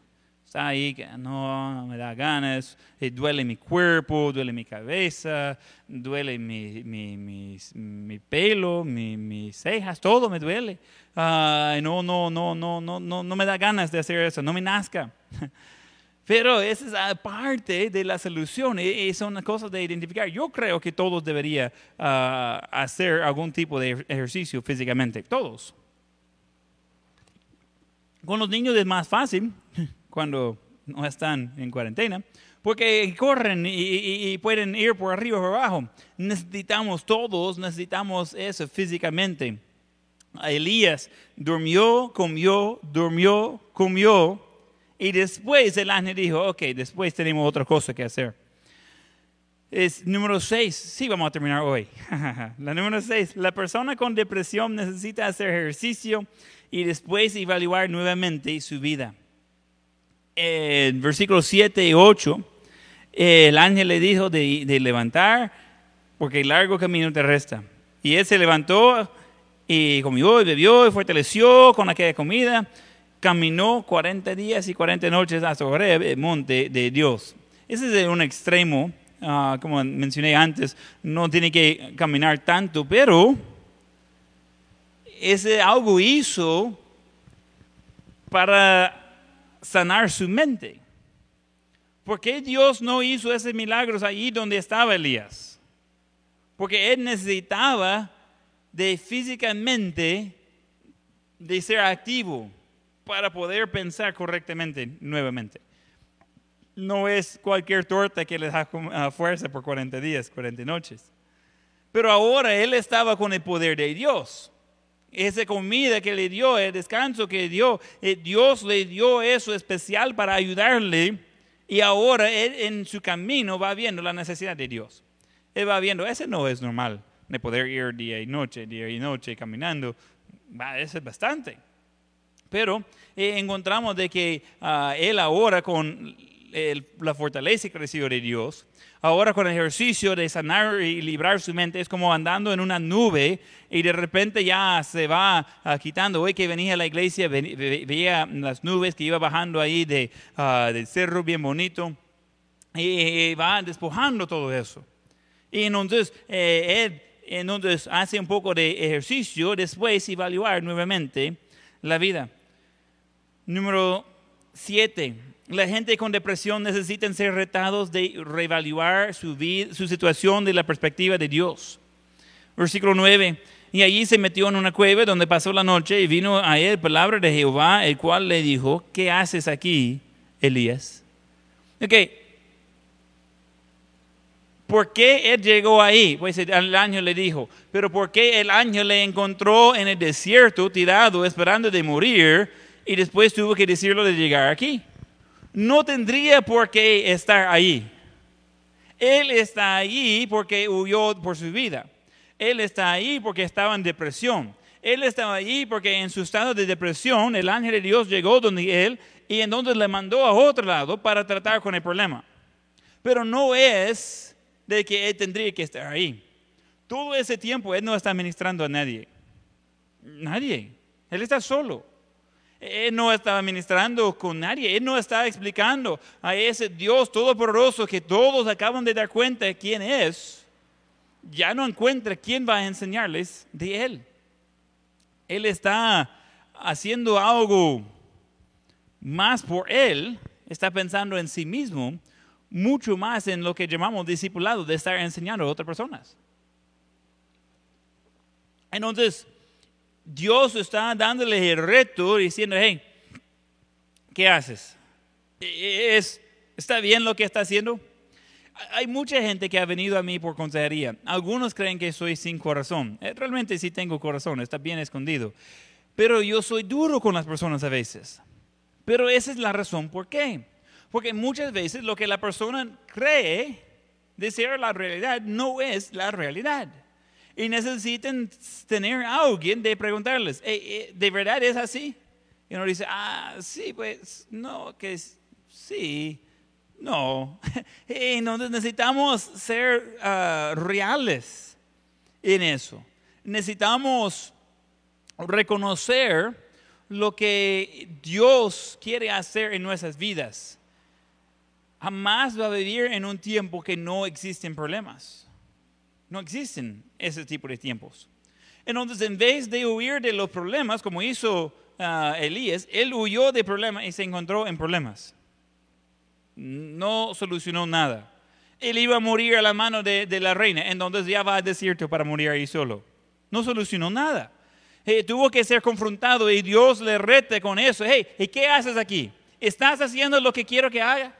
Está ahí, que no, me da ganas, eh, duele mi cuerpo, duele mi cabeza, duele mi, mi, mis- mi pelo, mi- mis cejas, todo me duele. Ah, no, no, no, no, no, no, no me da ganas de hacer eso, no me nazca. <laughs> Pero esa es parte de la solución y, y son cosas de identificar. Yo creo que todos deberían ah, hacer algún tipo de ejercicio físicamente, todos. Con los niños es más fácil <laughs> cuando no están en cuarentena, porque corren y, y- y pueden ir por arriba o por abajo. Necesitamos todos, necesitamos eso físicamente. Elías durmió, comió, durmió, comió, y después el ángel dijo, ok, después tenemos otra cosa que hacer. Es número seis, sí vamos a terminar hoy. <laughs> la número seis, la persona con depresión necesita hacer ejercicio y después evaluar nuevamente su vida. En versículos 7 y 8, el ángel le dijo de, de levantar porque el largo camino te resta. Y él se levantó y comió y bebió y fortaleció con aquella comida. Caminó 40 días y 40 noches hasta Horeb, el monte de Dios. Ese es un extremo, ah, como mencioné antes, no tiene que caminar tanto, pero ese algo hizo para sanar su mente. ¿Por qué Dios no hizo esos milagros ahí donde estaba Elías? Porque él necesitaba de físicamente de ser activo para poder pensar correctamente nuevamente. No es cualquier torta que le da fuerza por 40 días, 40 noches. Pero ahora él estaba con el poder de Dios. Esa comida que le dio, el descanso que dio, eh, Dios le dio eso especial para ayudarle. Y ahora él en su camino va viendo la necesidad de Dios. Él va viendo, ese no es normal, de poder ir día y noche, día y noche caminando. Eso es bastante. Pero eh, encontramos de que ah, él ahora con el- la fortaleza que recibió de Dios, ahora con el ejercicio de sanar y librar su mente, es como andando en una nube y de repente ya se va ah, quitando. Hoy que venía a la iglesia, ve- ve- veía las nubes que iba bajando ahí de, ah, del cerro bien bonito y va despojando todo eso. Y entonces eh, él entonces hace un poco de ejercicio, después evaluar nuevamente la vida. Número siete, la gente con depresión necesita ser retados de reevaluar su, vida, su situación de la perspectiva de Dios. Versículo 9. Y allí se metió en una cueva donde pasó la noche y vino a él palabra de Jehová, el cual le dijo, ¿qué haces aquí, Elías? Ok, ¿Por qué él llegó ahí? Pues el ángel le dijo, pero ¿por qué el ángel le encontró en el desierto tirado esperando de morir y después tuvo que decirlo de llegar aquí? No tendría por qué estar ahí. Él está ahí porque huyó por su vida. Él está ahí porque estaba en depresión. Él estaba ahí porque en su estado de depresión el ángel de Dios llegó donde él y entonces le mandó a otro lado para tratar con el problema. Pero no es de que él tendría que estar ahí. Todo ese tiempo él no está ministrando a nadie. Nadie. Él está solo. Él no está ministrando con nadie. Él no está explicando a ese Dios todopoderoso que todos acaban de dar cuenta de quién es. Ya no encuentra quién va a enseñarles de Él. Él está haciendo algo más por Él, está pensando en sí mismo, mucho más en lo que llamamos discipulado, de estar enseñando a otras personas. Entonces, Dios está dándole el reto diciendo, hey, ¿qué haces? ¿Es, ¿Está bien lo que está haciendo? Hay mucha gente que ha venido a mí por consejería. Algunos creen que soy sin corazón. Eh, realmente sí tengo corazón, está bien escondido. Pero yo soy duro con las personas a veces. Pero esa es la razón por qué. Porque muchas veces lo que la persona cree de ser la realidad no es la realidad. Y necesitan tener a alguien de preguntarles, ¿de verdad es así? Y uno dice, ah, sí, pues no, que sí. No, <laughs> entonces necesitamos ser ah, reales en eso. Necesitamos reconocer lo que Dios quiere hacer en nuestras vidas. Jamás va a vivir en un tiempo que no existen problemas. No existen ese tipo de tiempos. Entonces, en vez de huir de los problemas, como hizo ah, Elías, él huyó de problemas y se encontró en problemas no solucionó nada. Él iba a morir a la mano de, la reina, entonces ya va al desierto para morir ahí solo. No solucionó nada. Tuvo que ser confrontado y Dios le rete con eso. Hey, ¿y qué haces aquí? ¿Estás haciendo lo que quiero que haga?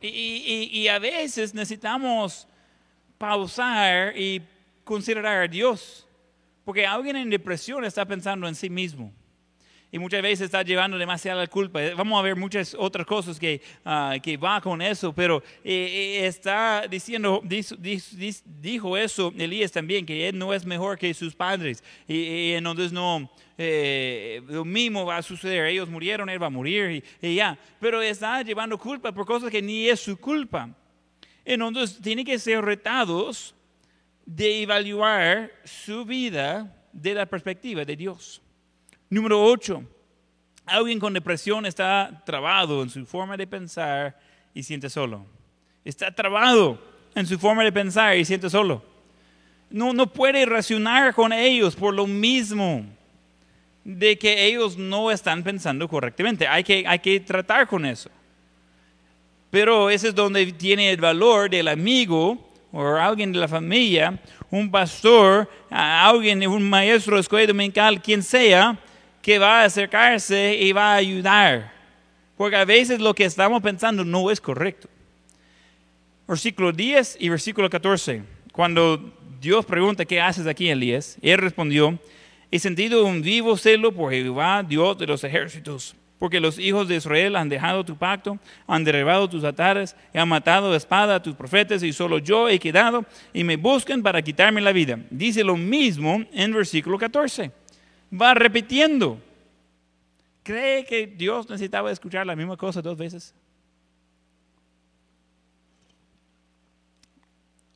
Y, a veces necesitamos pausar y considerar a Dios. Porque alguien en depresión está pensando en sí mismo y muchas veces está llevando demasiada culpa. Vamos a ver muchas otras cosas que, uh, que va con eso, pero eh, eh, está diciendo, dijo eso Elías también, que él no es mejor que sus padres. Y, entonces no, eh, lo mismo va a suceder. Ellos murieron, él va a morir y, ya. Pero está llevando culpa por cosas que ni es su culpa. Entonces tiene que ser retados de evaluar su vida de la perspectiva de Dios. Número 8. Alguien con depresión está trabado en su forma de pensar y siente solo. Está trabado en su forma de pensar y siente solo. No, no puede racionar con ellos por lo mismo de que ellos no están pensando correctamente. Hay que, hay que tratar con eso. Pero ese es donde tiene el valor del amigo o alguien de la familia, un pastor, alguien, un maestro de escuela dominical, quien sea, que va a acercarse y va a ayudar. Porque a veces lo que estamos pensando no es correcto. Versículo 10 y versículo 14. Cuando Dios pregunta, ¿qué haces aquí, Elías? Él respondió, he sentido un vivo celo por Jehová, Dios de los ejércitos, porque los hijos de Israel han dejado tu pacto, han derribado tus atares, y han matado de espada a tus profetas, y solo yo he quedado, y me buscan para quitarme la vida. Dice lo mismo en versículo 14 va repitiendo. ¿Cree que Dios necesitaba escuchar la misma cosa dos veces?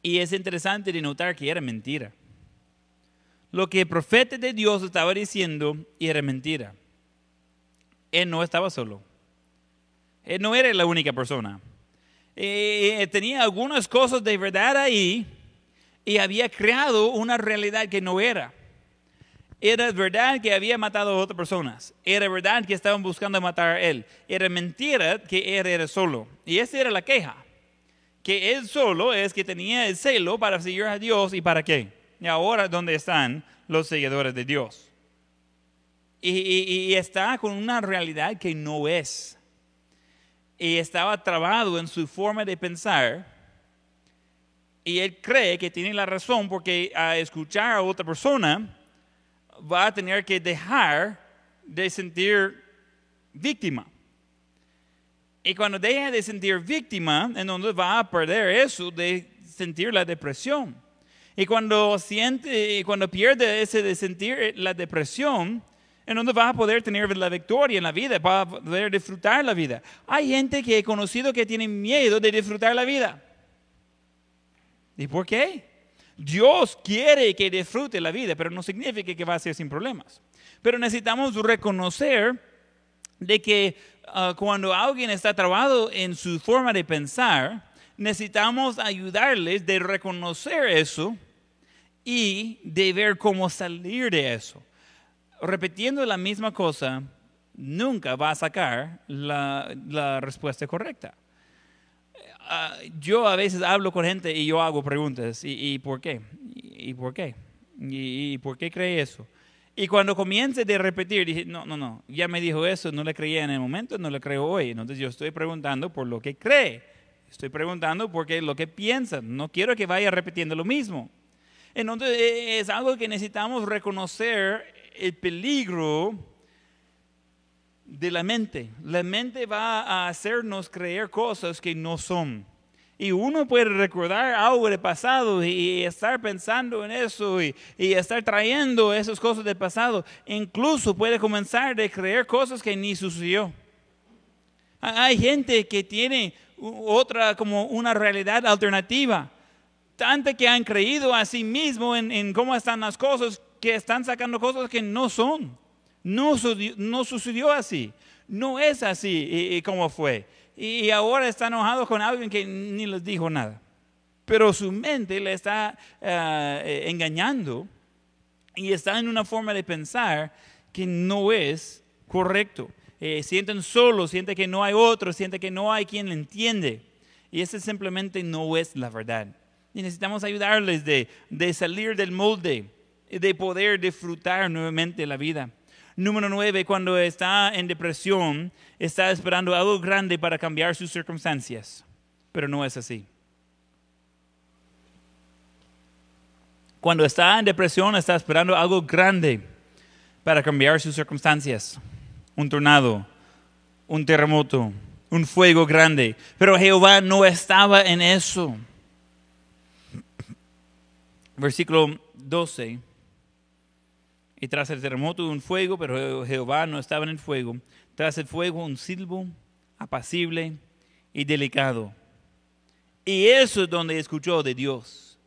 Y es interesante de notar que era mentira. Lo que el profeta de Dios estaba diciendo era mentira. Él no estaba solo. Él no era la única persona. Eh, tenía algunas cosas de verdad ahí y había creado una realidad que no era. Era verdad que había matado a otras personas. Era verdad que estaban buscando matar a él. Era mentira que él era solo. Y esa era la queja. Que él solo es que tenía el celo para seguir a Dios y para qué. Y ahora, ¿dónde están los seguidores de Dios? Y, y está con una realidad que no es. Y estaba trabado en su forma de pensar. Y él cree que tiene la razón porque a escuchar a otra persona, va a tener que dejar de sentir víctima. Y cuando deja de sentir víctima, entonces va a perder eso de sentir la depresión. Y cuando siente, cuando pierde ese de sentir la depresión, entonces va a poder tener la victoria en la vida, va a poder disfrutar la vida. Hay gente que he conocido que tiene miedo de disfrutar la vida. ¿Y por qué? Dios quiere que disfrute la vida, pero no significa que va a ser sin problemas. Pero necesitamos reconocer de que ah, cuando alguien está trabado en su forma de pensar, necesitamos ayudarles de reconocer eso y de ver cómo salir de eso. Repitiendo la misma cosa nunca va a sacar la, la respuesta correcta. Ah, yo a veces hablo con gente y yo hago preguntas. ¿Y, por qué? ¿Y, por qué? ¿Y, por qué cree eso? Y cuando comience de repetir, dije, no, no, no, ya me dijo eso, no le creía en el momento, no le creo hoy. Entonces yo estoy preguntando por lo que cree. Estoy preguntando por qué lo que piensa. No quiero que vaya repitiendo lo mismo. Entonces e, es algo que necesitamos reconocer el peligro de la mente. La mente va a hacernos creer cosas que no son. Y uno puede recordar algo del pasado y, estar pensando en eso y, estar trayendo esas cosas del pasado. Incluso puede comenzar a creer cosas que ni sucedió. Hay gente que tiene otra como una realidad alternativa. Tanto que han creído a sí mismo en cómo están las cosas que están sacando cosas que no son. No, no sucedió así. No es así y, como fue. Y, ahora está enojado con alguien que ni les dijo nada. Pero su mente le está ah, eh, engañando y está en una forma de pensar que no es correcto. Eh, sienten solo, sienten que no hay otro, sienten que no hay quien le entiende. Y eso simplemente no es la verdad. Y necesitamos ayudarles de, de salir del molde, de poder disfrutar nuevamente la vida. Número nueve, cuando está en depresión, está esperando algo grande para cambiar sus circunstancias, pero no es así. Cuando está en depresión, está esperando algo grande para cambiar sus circunstancias. Un tornado, un terremoto, un fuego grande. Pero Jehová no estaba en eso. Versículo 12 y tras el terremoto un fuego, pero Jehová no estaba en el fuego. Tras el fuego un silbo apacible y delicado. Y eso es donde escuchó de Dios.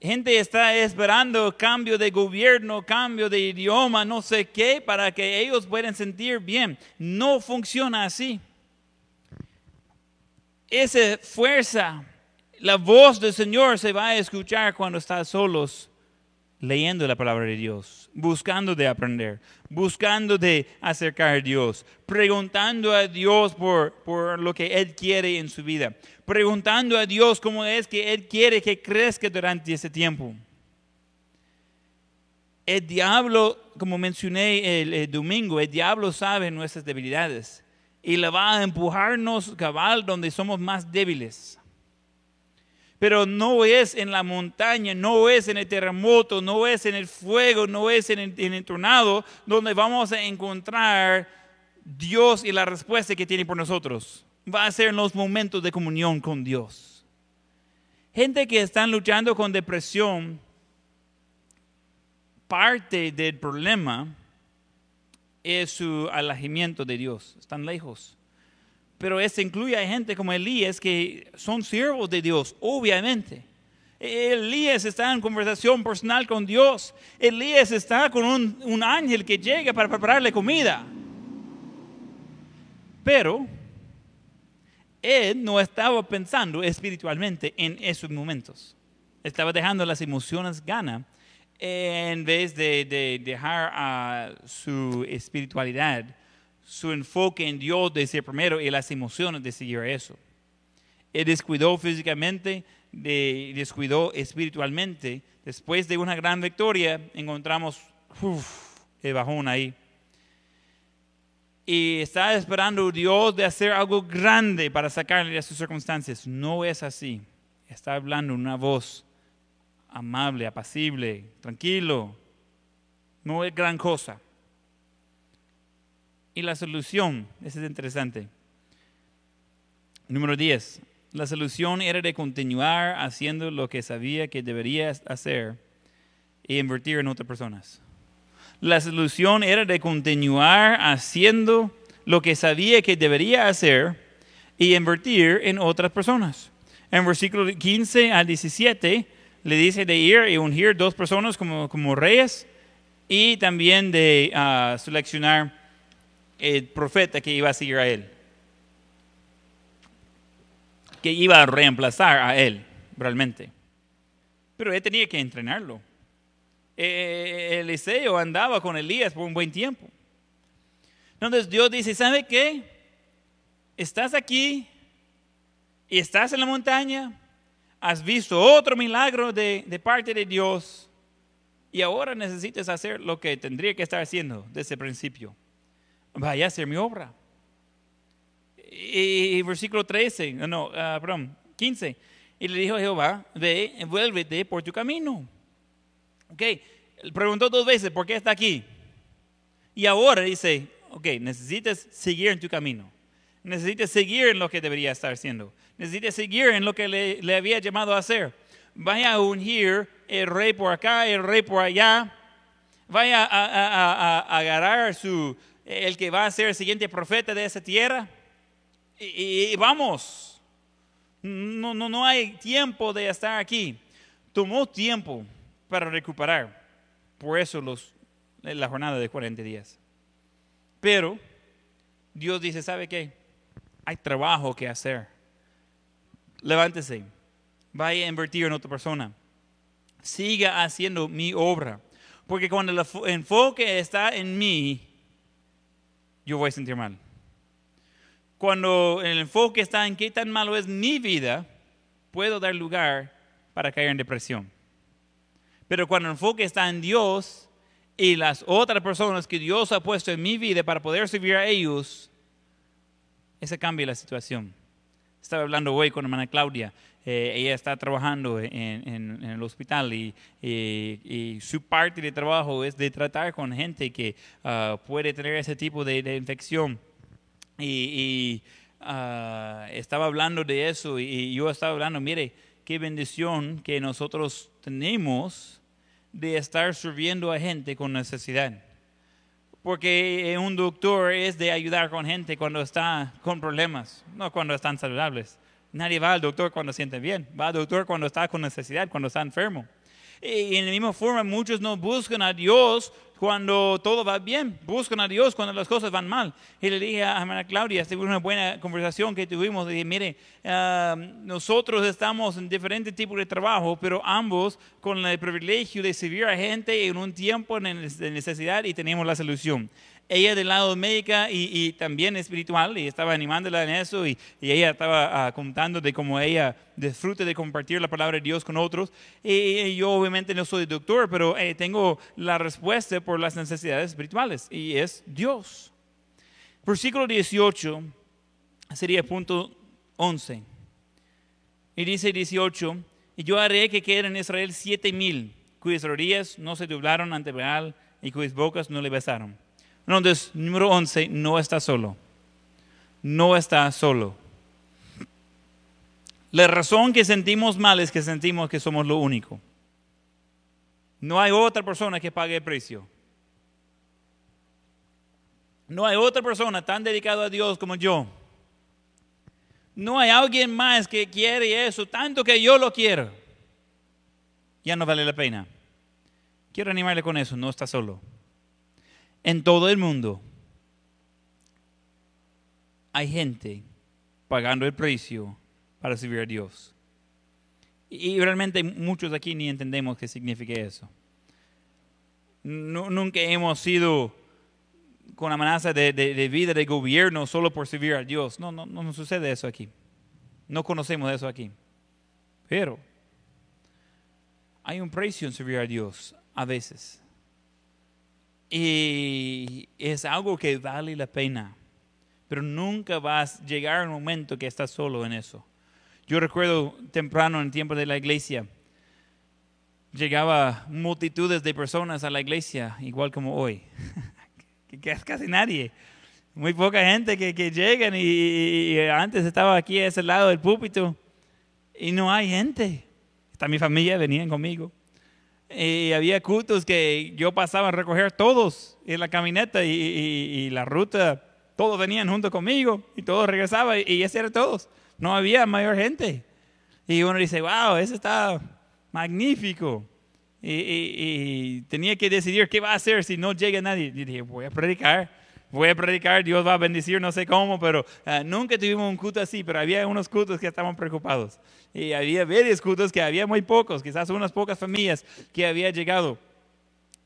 Gente está esperando cambio de gobierno, cambio de idioma, no sé qué, para que ellos puedan sentir bien. No funciona así. Esa fuerza, la voz del Señor se va a escuchar cuando están solos leyendo la palabra de Dios, buscando de aprender, buscando de acercar a Dios, preguntando a Dios por, por lo que Él quiere en su vida, preguntando a Dios cómo es que Él quiere que crezca durante ese tiempo. El diablo, como mencioné el, el domingo, el diablo sabe nuestras debilidades y le va a empujarnos cabal donde somos más débiles pero no es en la montaña, no es en el terremoto, no es en el fuego, no es en el, tornado donde vamos a encontrar Dios y la respuesta que tiene por nosotros. Va a ser en los momentos de comunión con Dios. Gente que están luchando con depresión, parte del problema es su alejamiento de Dios. Están lejos pero esto incluye a gente como Elías que son siervos de Dios, obviamente. Elías está en conversación personal con Dios. Elías está con un, ángel que llega para prepararle comida. Pero él no estaba pensando espiritualmente en esos momentos. Estaba dejando las emociones gana en vez de, de dejar a su espiritualidad su enfoque en Dios de ser primero y las emociones de seguir eso. Él descuidó físicamente, descuidó espiritualmente. Después de una gran victoria, encontramos el bajón ahí. Y está esperando Dios de hacer algo grande para sacarle de sus circunstancias. No es así. Está hablando una voz amable, apacible, tranquilo. No es gran cosa. Y la solución, eso es interesante. Número 10. La solución era de continuar haciendo lo que sabía que debería hacer e invertir en otras personas. La solución era de continuar haciendo lo que sabía que debería hacer y invertir en otras personas. En versículo 15 al 17 le dice de ir y ungir dos personas como, como reyes y también de ah, seleccionar el profeta que iba a seguir a él, que iba a reemplazar a él realmente. Pero él tenía que entrenarlo. Eh, Eliseo andaba con Elías por un buen tiempo. Entonces Dios dice, ¿sabe qué? Estás aquí y estás en la montaña, has visto otro milagro de, de parte de Dios y ahora necesitas hacer lo que tendría que estar haciendo desde el principio. Vaya a hacer mi obra. Y, versículo 13, no, uh, perdón, 15. Y le dijo Jehová, ve, vuélvete por tu camino. Ok, preguntó dos veces, ¿por qué está aquí? Y ahora dice, ok, necesitas seguir en tu camino. Necesitas seguir en lo que debería estar haciendo. Necesitas seguir en lo que le, había llamado a hacer. Vaya a ungir el rey por acá, el rey por allá. Vaya a, agarrar su, el que va a ser el siguiente profeta de esa tierra. Y, vamos. No, no, no hay tiempo de estar aquí. Tomó tiempo para recuperar. Por eso los, la jornada de 40 días. Pero Dios dice, ¿sabe qué? Hay trabajo que hacer. Levántese, vaya a invertir en otra persona. Siga haciendo mi obra. Porque cuando el enfoque está en mí, yo voy a sentir mal. Cuando el enfoque está en qué tan malo es mi vida, puedo dar lugar para caer en depresión. Pero cuando el enfoque está en Dios y las otras personas que Dios ha puesto en mi vida para poder servir a ellos, ese cambia la situación. Estaba hablando hoy con hermana Claudia. Eh, ella está trabajando en, el hospital y, su parte de trabajo es de tratar con gente que ah, puede tener ese tipo de, infección. Y, ah, estaba hablando de eso y yo estaba hablando, mire, qué bendición que nosotros tenemos de estar sirviendo a gente con necesidad. Porque un doctor es de ayudar con gente cuando está con problemas, no cuando están saludables. Nadie va al doctor cuando siente bien, va al doctor cuando está con necesidad, cuando está enfermo. Y en la misma forma, muchos no buscan a Dios cuando todo va bien, buscan a Dios cuando las cosas van mal. Y le dije a hermana Claudia, fue una buena conversación que tuvimos, dije, mire, ah, nosotros estamos en diferentes tipos de trabajo, pero ambos con el privilegio de servir a gente en un tiempo de necesidad y tenemos la solución ella del lado médica y, también espiritual, y estaba animándola en eso, y, ella estaba ah, contando de cómo ella disfruta de compartir la palabra de Dios con otros. Y, yo obviamente no soy doctor, pero eh, tengo la respuesta por las necesidades espirituales, y es Dios. Versículo 18 sería punto 11. Y dice 18, y yo haré que queden en Israel siete mil, cuyas rodillas no se doblaron ante Baal y cuyas bocas no le besaron. Entonces, número 11, no está solo. No está solo. La razón que sentimos mal es que sentimos que somos lo único. No hay otra persona que pague el precio. No hay otra persona tan dedicada a Dios como yo. No hay alguien más que quiere eso tanto que yo lo quiero. Ya no vale la pena. Quiero animarle con eso, no está solo en todo el mundo hay gente pagando el precio para servir a Dios. Y realmente muchos aquí ni entendemos qué significa eso. nunca hemos sido con amenaza de, de, vida de gobierno solo por servir a Dios. No, no, no sucede eso aquí. No conocemos eso aquí. Pero hay un precio en servir a Dios a veces. Y es algo que vale la pena. Pero nunca vas a llegar un momento que estás solo en eso. Yo recuerdo temprano en el tiempo de la iglesia, llegaba multitudes de personas a la iglesia, igual como hoy, <laughs> que casi nadie. Muy poca gente que, que llegan y antes estaba aquí a ese lado del púlpito y no hay gente. Está mi familia, venían conmigo. Y había cultos que yo pasaba a recoger todos en la camioneta y, y- y la ruta, todos venían junto conmigo y todos regresaban y ese era todos. No había mayor gente. Y uno dice, wow, eso está magnífico. Y, y- y tenía que decidir qué va a hacer si no llega nadie. Y dije, voy a predicar, voy a predicar, Dios va a bendecir, no sé cómo, pero ah, nunca tuvimos un culto así, pero había unos cultos que estaban preocupados. Y había varios cultos que había muy pocos, quizás unas pocas familias que había llegado.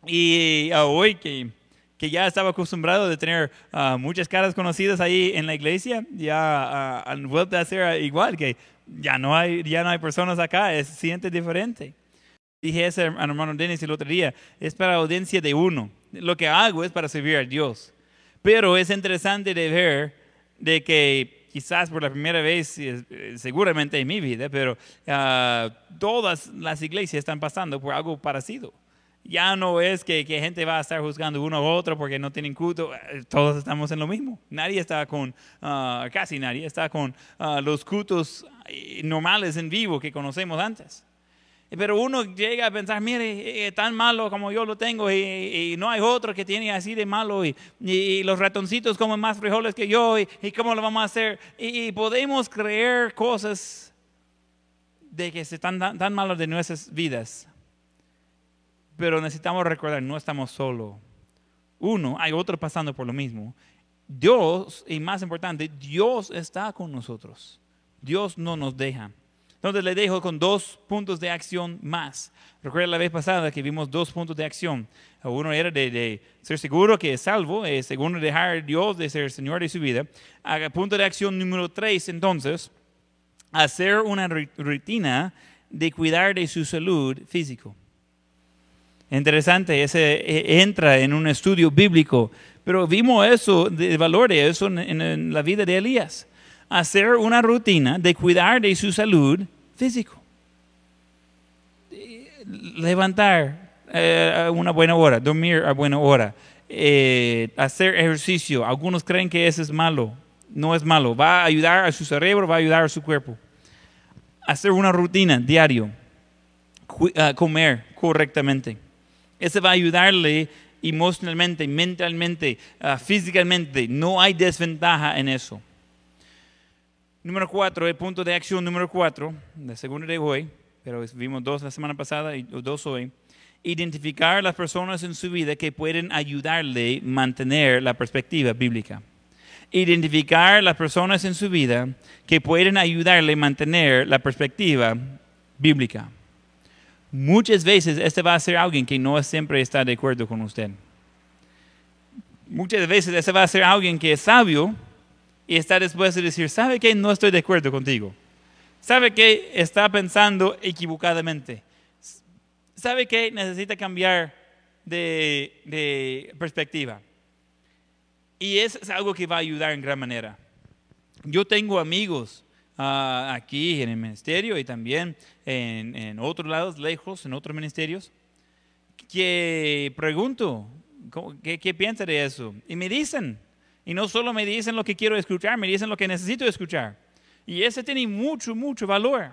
Y ah, hoy que, que ya estaba acostumbrado de tener ah, muchas caras conocidas ahí en la iglesia, ya han vuelto a ser igual, que ya no hay, ya no hay personas acá, es, siente diferente. Dije eso al hermano Dennis el otro día, es para audiencia de uno. Lo que hago es para servir a Dios. Pero es interesante de ver de que quizás por la primera vez, eh, seguramente en mi vida, pero ah, todas las iglesias están pasando por algo parecido. Ya no es que, que gente va a estar juzgando uno a otro porque no tienen culto, eh, todos estamos en lo mismo. Nadie está con, ah, casi nadie está con ah, los cultos eh, normales en vivo que conocemos antes. Pero uno llega a pensar, mire, eh, tan malo como yo lo tengo y, no hay otro que tiene así de malo y, y los ratoncitos comen más frijoles que yo y, y cómo lo vamos a hacer. Y, podemos creer cosas de que están tan, tan malos de nuestras vidas. Pero necesitamos recordar, no estamos solos. Uno, hay otro pasando por lo mismo. Dios, y más importante, Dios está con nosotros. Dios no nos deja. Entonces le dejo con dos puntos de acción más. Recuerda la vez pasada que vimos dos puntos de acción. Uno era de, de ser seguro que es salvo, eh, segundo dejar a Dios de ser Señor de su vida. Ah, punto de acción número tres, entonces, hacer una ru- rutina de cuidar de su salud físico. Interesante, ese eh, entra en un estudio bíblico, pero vimos eso, de valor de eso en- en la vida de Elías. Hacer una rutina de cuidar de su salud físico. Levantar eh, a una buena hora, dormir a buena hora, eh, hacer ejercicio. Algunos creen que eso es malo. No es malo. Va a ayudar a su cerebro, va a ayudar a su cuerpo. Hacer una rutina diario. Ah, comer correctamente. Eso va a ayudarle emocionalmente, mentalmente, ah, físicamente. No hay desventaja en eso. Número cuatro, el punto de acción número cuatro, la segunda de hoy, pero vimos dos la semana pasada y dos hoy. Identificar las personas en su vida que pueden ayudarle a mantener la perspectiva bíblica. Identificar las personas en su vida que pueden ayudarle a mantener la perspectiva bíblica. Muchas veces este va a ser alguien que no siempre está de acuerdo con usted. Muchas veces este va a ser alguien que es sabio y está dispuesto a decir, ¿sabe qué? No estoy de acuerdo contigo. ¿Sabe qué? Está pensando equivocadamente. ¿Sabe qué? Necesita cambiar de, de perspectiva. Y eso es algo que va a ayudar en gran manera. Yo tengo amigos ah, aquí en el ministerio y también en, en otros lados, lejos, en otros ministerios, que pregunto, ¿cómo- ¿qué, qué piensa de eso? Y me dicen, y no solo me dicen lo que quiero escuchar, me dicen lo que necesito escuchar. Y eso tiene mucho, mucho valor.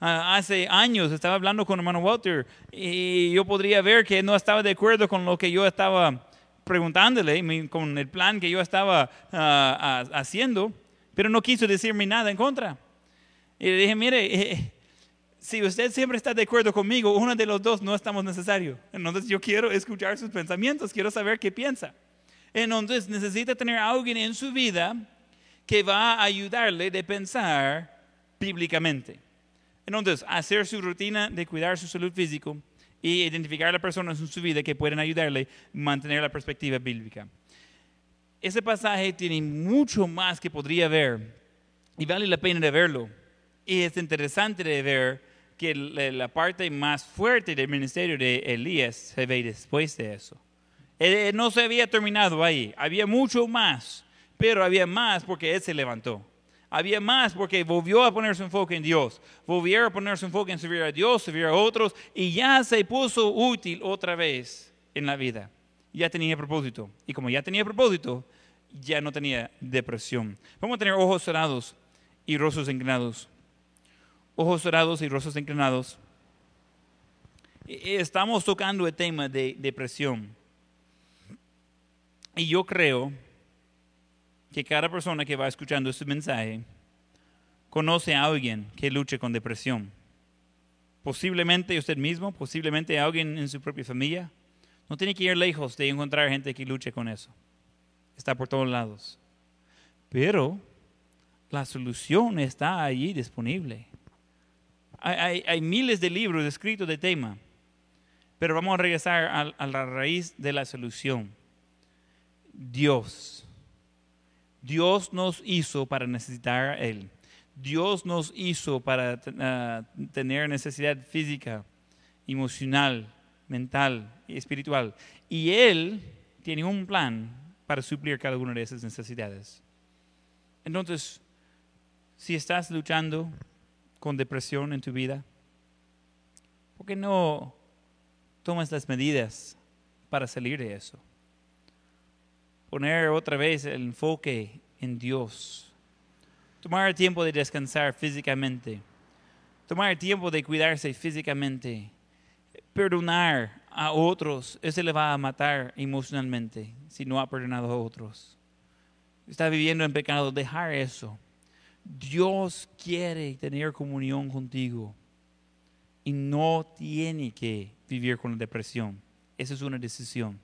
Ah, hace años estaba hablando con hermano Walter y yo podría ver que no estaba de acuerdo con lo que yo estaba preguntándole, con el plan que yo estaba ah, haciendo, pero no quiso decirme nada en contra. Y le dije, mire, eh, si usted siempre está de acuerdo conmigo, uno de los dos no estamos necesarios. Entonces yo quiero escuchar sus pensamientos, quiero saber qué piensa. Entonces necesita tener alguien en su vida que va a ayudarle de pensar bíblicamente. Entonces, hacer su rutina de cuidar su salud físico y identificar a las personas en su vida que pueden ayudarle a mantener la perspectiva bíblica. Ese pasaje tiene mucho más que podría ver y vale la pena de verlo. Y es interesante de ver que la parte más fuerte del ministerio de Elías se ve después de eso. Él, él no se había terminado ahí, había mucho más, pero había más porque él se levantó. Había más porque volvió a poner su enfoque en Dios, volvió a poner su enfoque en servir a Dios, servir a otros, y ya se puso útil otra vez en la vida. Ya tenía propósito. Y como ya tenía propósito, ya no tenía depresión. Vamos a tener ojos cerrados y rostros inclinados. Ojos cerrados y rostros inclinados. E- Estamos tocando el tema de depresión. Y yo creo que cada persona que va escuchando este mensaje conoce a alguien que luche con depresión. Posiblemente usted mismo, posiblemente alguien en su propia familia. No tiene que ir lejos de encontrar gente que luche con eso. Está por todos lados. Pero la solución está allí disponible. Hay, hay- hay miles de libros escritos de tema, pero vamos a regresar a, a la raíz de la solución. Dios. Dios nos hizo para necesitar a Él. Dios nos hizo para ah, tener necesidad física, emocional, mental y espiritual. Y Él tiene un plan para suplir cada una de esas necesidades. Entonces, si estás luchando con depresión en tu vida, ¿por qué no tomas las medidas para salir de eso? Poner otra vez el enfoque en Dios. Tomar el tiempo de descansar físicamente. Tomar el tiempo de cuidarse físicamente. Perdonar a otros, eso le va a matar emocionalmente si no ha perdonado a otros. Está viviendo en pecado, dejar eso. Dios quiere tener comunión contigo y no tiene que vivir con la depresión. Esa es una decisión.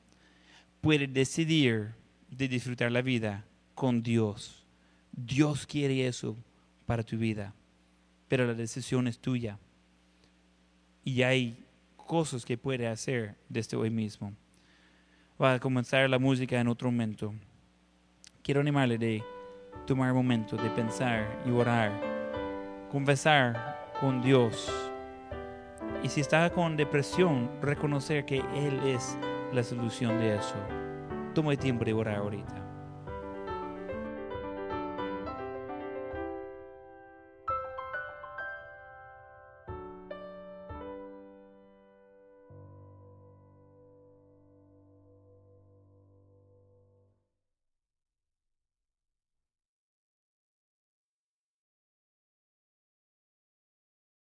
Puede decidir de disfrutar la vida con Dios. Dios quiere eso para tu vida, pero la decisión es tuya. Y hay cosas que puede hacer desde hoy mismo. Va a comenzar la música en otro momento. Quiero animarle de tomar un momento de pensar y orar, conversar con Dios. Y si está con depresión, reconocer que Él es la solución de eso. Tiempo de orar ahorita.